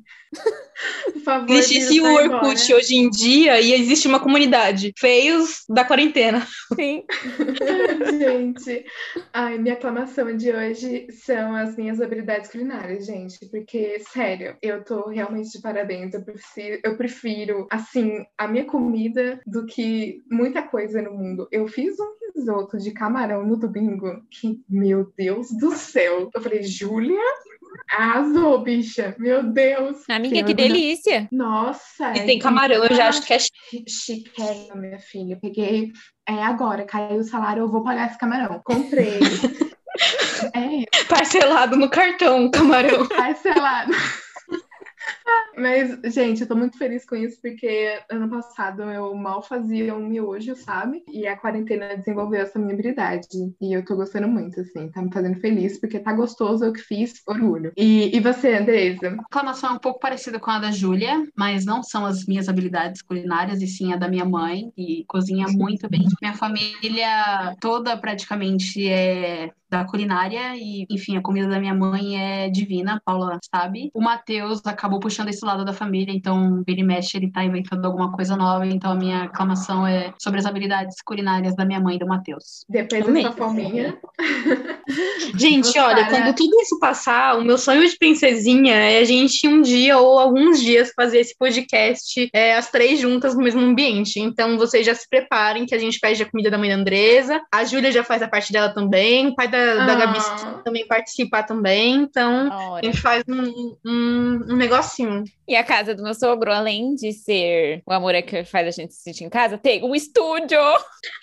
Por favor, Existisse o Orkut embora. hoje em dia e existe uma comunidade. Feios da quarentena. Sim. gente, ai, minha aclamação de hoje são as minhas habilidades culinárias, gente, porque, sério, eu tô realmente de parabéns. Eu prefiro, eu prefiro, assim, a minha comida do que muita coisa no mundo. Eu fiz um risoto de camarão no domingo que, meu Deus do céu. Eu falei, Júlia, arrasou, bicha. Meu Deus. Amiga, que delícia. Nossa. E tem camarão, eu já acho que é Chiquérrima, minha filha. Peguei. É agora, caiu o salário, eu vou pagar esse camarão. Comprei. é, parcelado no cartão, camarão. parcelado. Mas, gente, eu tô muito feliz com isso, porque ano passado eu mal fazia um miojo, sabe? E a quarentena desenvolveu essa minha habilidade. E eu tô gostando muito, assim. Tá me fazendo feliz, porque tá gostoso, eu que fiz, orgulho. E, e você, Andresa? A aclamação é um pouco parecida com a da Júlia, mas não são as minhas habilidades culinárias, e sim a da minha mãe, que cozinha muito bem. Minha família toda praticamente é da culinária e, enfim, a comida da minha mãe é divina, a Paula sabe. O Matheus acabou puxando esse lado da família, então ele mexe, ele tá inventando alguma coisa nova, então a minha aclamação é sobre as habilidades culinárias da minha mãe e do Matheus. Depois Amei. dessa fominha. Gente, olha, para- quando tudo isso passar, o meu sonho de princesinha é a gente um dia ou alguns dias fazer esse podcast é, as três juntas no mesmo ambiente. Então vocês já se preparem que a gente pede a comida da mãe da Andresa, a Júlia já faz a parte dela também, o pai da, da Gabi Ah. também participar também. Então a gente faz um, um, um negocinho. E a casa do meu sogro, além de ser o amor é que faz a gente se sentir em casa, tem um estúdio.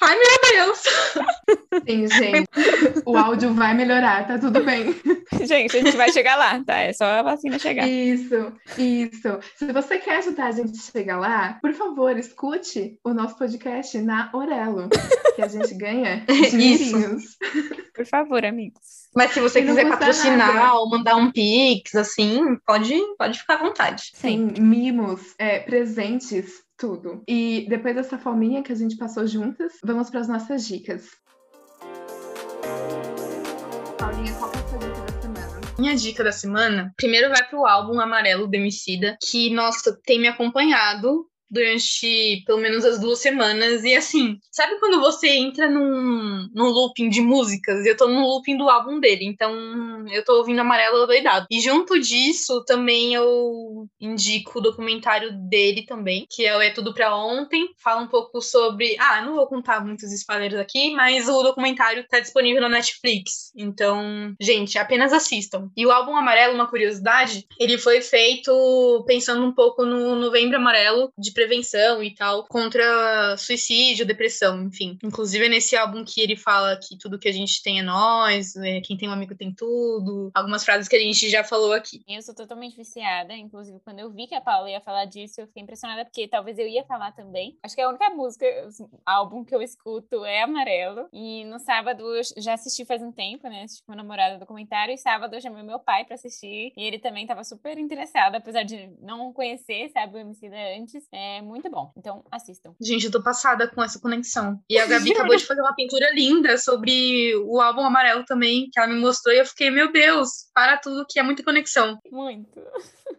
Ai, meu Deus! Sim, gente. O áudio vai melhorar, tá tudo bem. Gente, a gente vai chegar lá, tá? É só a vacina chegar. Isso, isso. Se você quer ajudar a gente a chegar lá, por favor, escute o nosso podcast na Orelo, que a gente ganha dinheirinhos. Por favor, amigos. Mas se você quiser patrocinar nada. ou mandar um pix, assim, pode, pode ficar à vontade. Tem mimos, é, presentes, tudo. E depois dessa fominha que a gente passou juntas, vamos para as nossas dicas. Paulinha, qual que é a sua dica da semana? Minha dica da semana, primeiro vai pro álbum Amarelo do Emicida, que, nossa, tem me acompanhado durante pelo menos as duas semanas. E assim, sabe quando você entra num, num looping de músicas? Eu tô no looping do álbum dele, então eu tô ouvindo Amarelo doidado. E junto disso, também eu indico o documentário dele também, que é o É Tudo Pra Ontem. Fala um pouco sobre. Ah, não vou contar muitos spoilers aqui, mas o documentário tá disponível na Netflix. Então, gente, apenas assistam. E o álbum Amarelo, uma curiosidade, ele foi feito pensando um pouco no Novembro Amarelo de prevenção e tal, contra suicídio, depressão, enfim. Inclusive é nesse álbum que ele fala que tudo que a gente tem é nós, é, quem tem um amigo tem tudo. Algumas frases que a gente já falou aqui. Eu sou totalmente viciada, inclusive quando eu vi que a Paula ia falar disso, eu fiquei impressionada porque talvez eu ia falar também. Acho que a única música, álbum que eu escuto é Amarelo. E no sábado eu já assisti faz um tempo, né? Assisti com meu namorado o documentário e sábado eu chamei meu pai pra assistir e ele também tava super interessado, apesar de não conhecer, sabe, o MC da antes. É muito bom. Então assistam. Gente, eu tô passada com essa conexão. E a Gabi acabou de fazer uma pintura linda sobre o álbum Amarelo também, que ela me mostrou, e eu fiquei, meu Deus, para tudo que é muita conexão. Muito.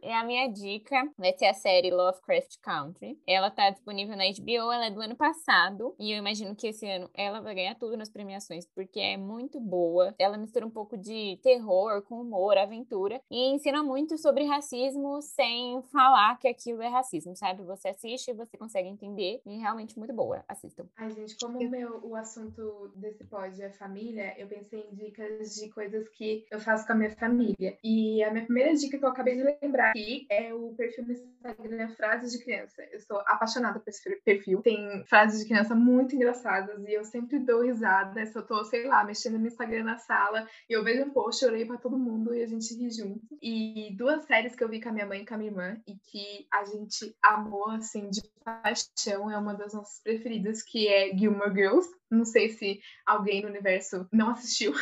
É a minha dica, vai ser a série Lovecraft Country. Ela tá disponível na HBO, ela é do ano passado, e eu imagino que esse ano ela vai ganhar tudo nas premiações, porque é muito boa. Ela mistura um pouco de terror com humor, aventura, e ensina muito sobre racismo sem falar que aquilo é racismo, sabe? Você assiste e você consegue entender, e realmente muito boa. Assistam. Ai, gente, como o, meu, o assunto desse pod é família, eu pensei em dicas de coisas que eu faço com a minha família. E a minha primeira dica que eu acabei de lembrar, aqui é o perfil no Instagram Frases de Criança. Eu sou apaixonada por esse perfil. Tem frases de criança muito engraçadas e eu sempre dou risada. Se eu tô, sei lá, mexendo no Instagram na sala e eu vejo um post, leio pra todo mundo e a gente ri junto. E duas séries que eu vi com a minha mãe e com a minha irmã e que a gente amou, assim, de paixão, é uma das nossas preferidas, que é Gilmore Girls. Não sei se alguém no universo não assistiu.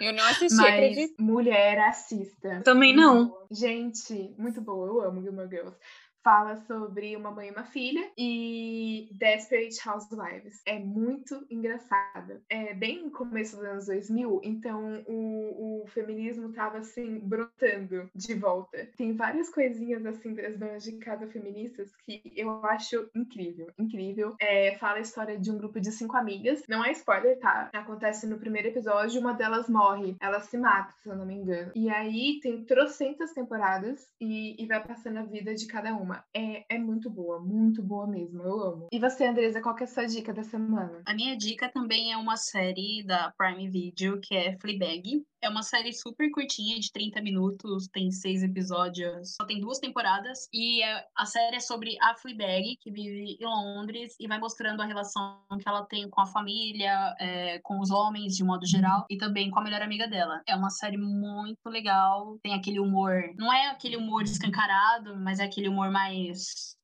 Eu não assisti, Mas acredito. mulher assista. Também não. Gente, muito boa. Eu amo Gilmore Girls. Fala sobre uma mãe e uma filha e Desperate Housewives. É muito engraçada. É bem no começo dos anos 2000, então o, o feminismo tava assim, brotando de volta. Tem várias coisinhas assim das donas de casa feministas que eu acho incrível. Incrível. É, fala a história de um grupo de cinco amigas. Não é spoiler, tá? Acontece no primeiro episódio, uma delas morre. Ela se mata, se eu não me engano. E aí tem trocentas temporadas e, e vai passando a vida de cada uma. É, é muito boa, muito boa mesmo. Eu amo. E você, Andresa, qual que é a sua dica da semana? A minha dica também é uma série da Prime Video, que é Fleabag. É uma série super curtinha, de 30 minutos, tem seis episódios, só tem duas temporadas. E é- a série é sobre a Fleabag, que vive em Londres, e vai mostrando a relação que ela tem com a família, é, com os homens, de modo geral, e também com a melhor amiga dela. É uma série muito legal, tem aquele humor, não é aquele humor escancarado, mas é aquele humor mais,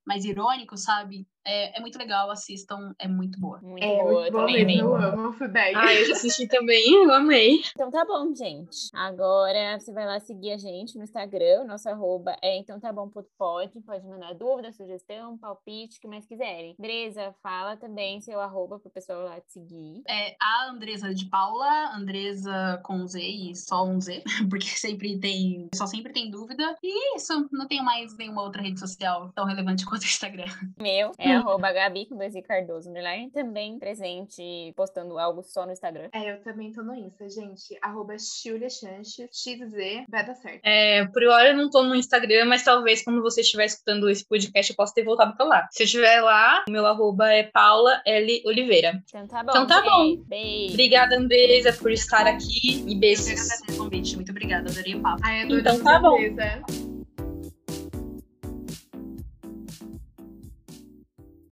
mais irônico, sabe? É, é muito legal, assistam, é muito boa. Muito É boa, muito boa também mesmo. amei. Eu amo Fleabag. Ah, eu assisti também, eu amei. Então tá bom, gente. Agora você vai lá seguir a gente no Instagram. O nosso arroba é então tá bom ponto pod. Pode mandar dúvida, sugestão, palpite, o que mais quiserem. Andresa, fala também seu arroba pro pessoal lá te seguir. É a Andresa de Paula, Andresa com Z e só um Z, porque sempre tem, só sempre tem dúvida. E é isso, não tenho mais nenhuma outra rede social tão relevante quanto o Instagram. Meu é arroba Gabi com dois i Cardoso underline. Também presente postando algo só no Instagram. É, eu também tô no Insta, gente. Arroba Xulia Chanches, XZ, vai dar certo. É, por hora eu não tô no Instagram, mas talvez quando você estiver escutando esse podcast eu possa ter voltado pra lá. Se eu estiver lá, o meu arroba é Paula L. Oliveira. Então tá bom. Então tá bom. Beijo. Obrigada, Andresa, por estar aqui e Eu beijos. agradeço o convite, muito obrigada, adorei o papo. Ai, Então tá bom.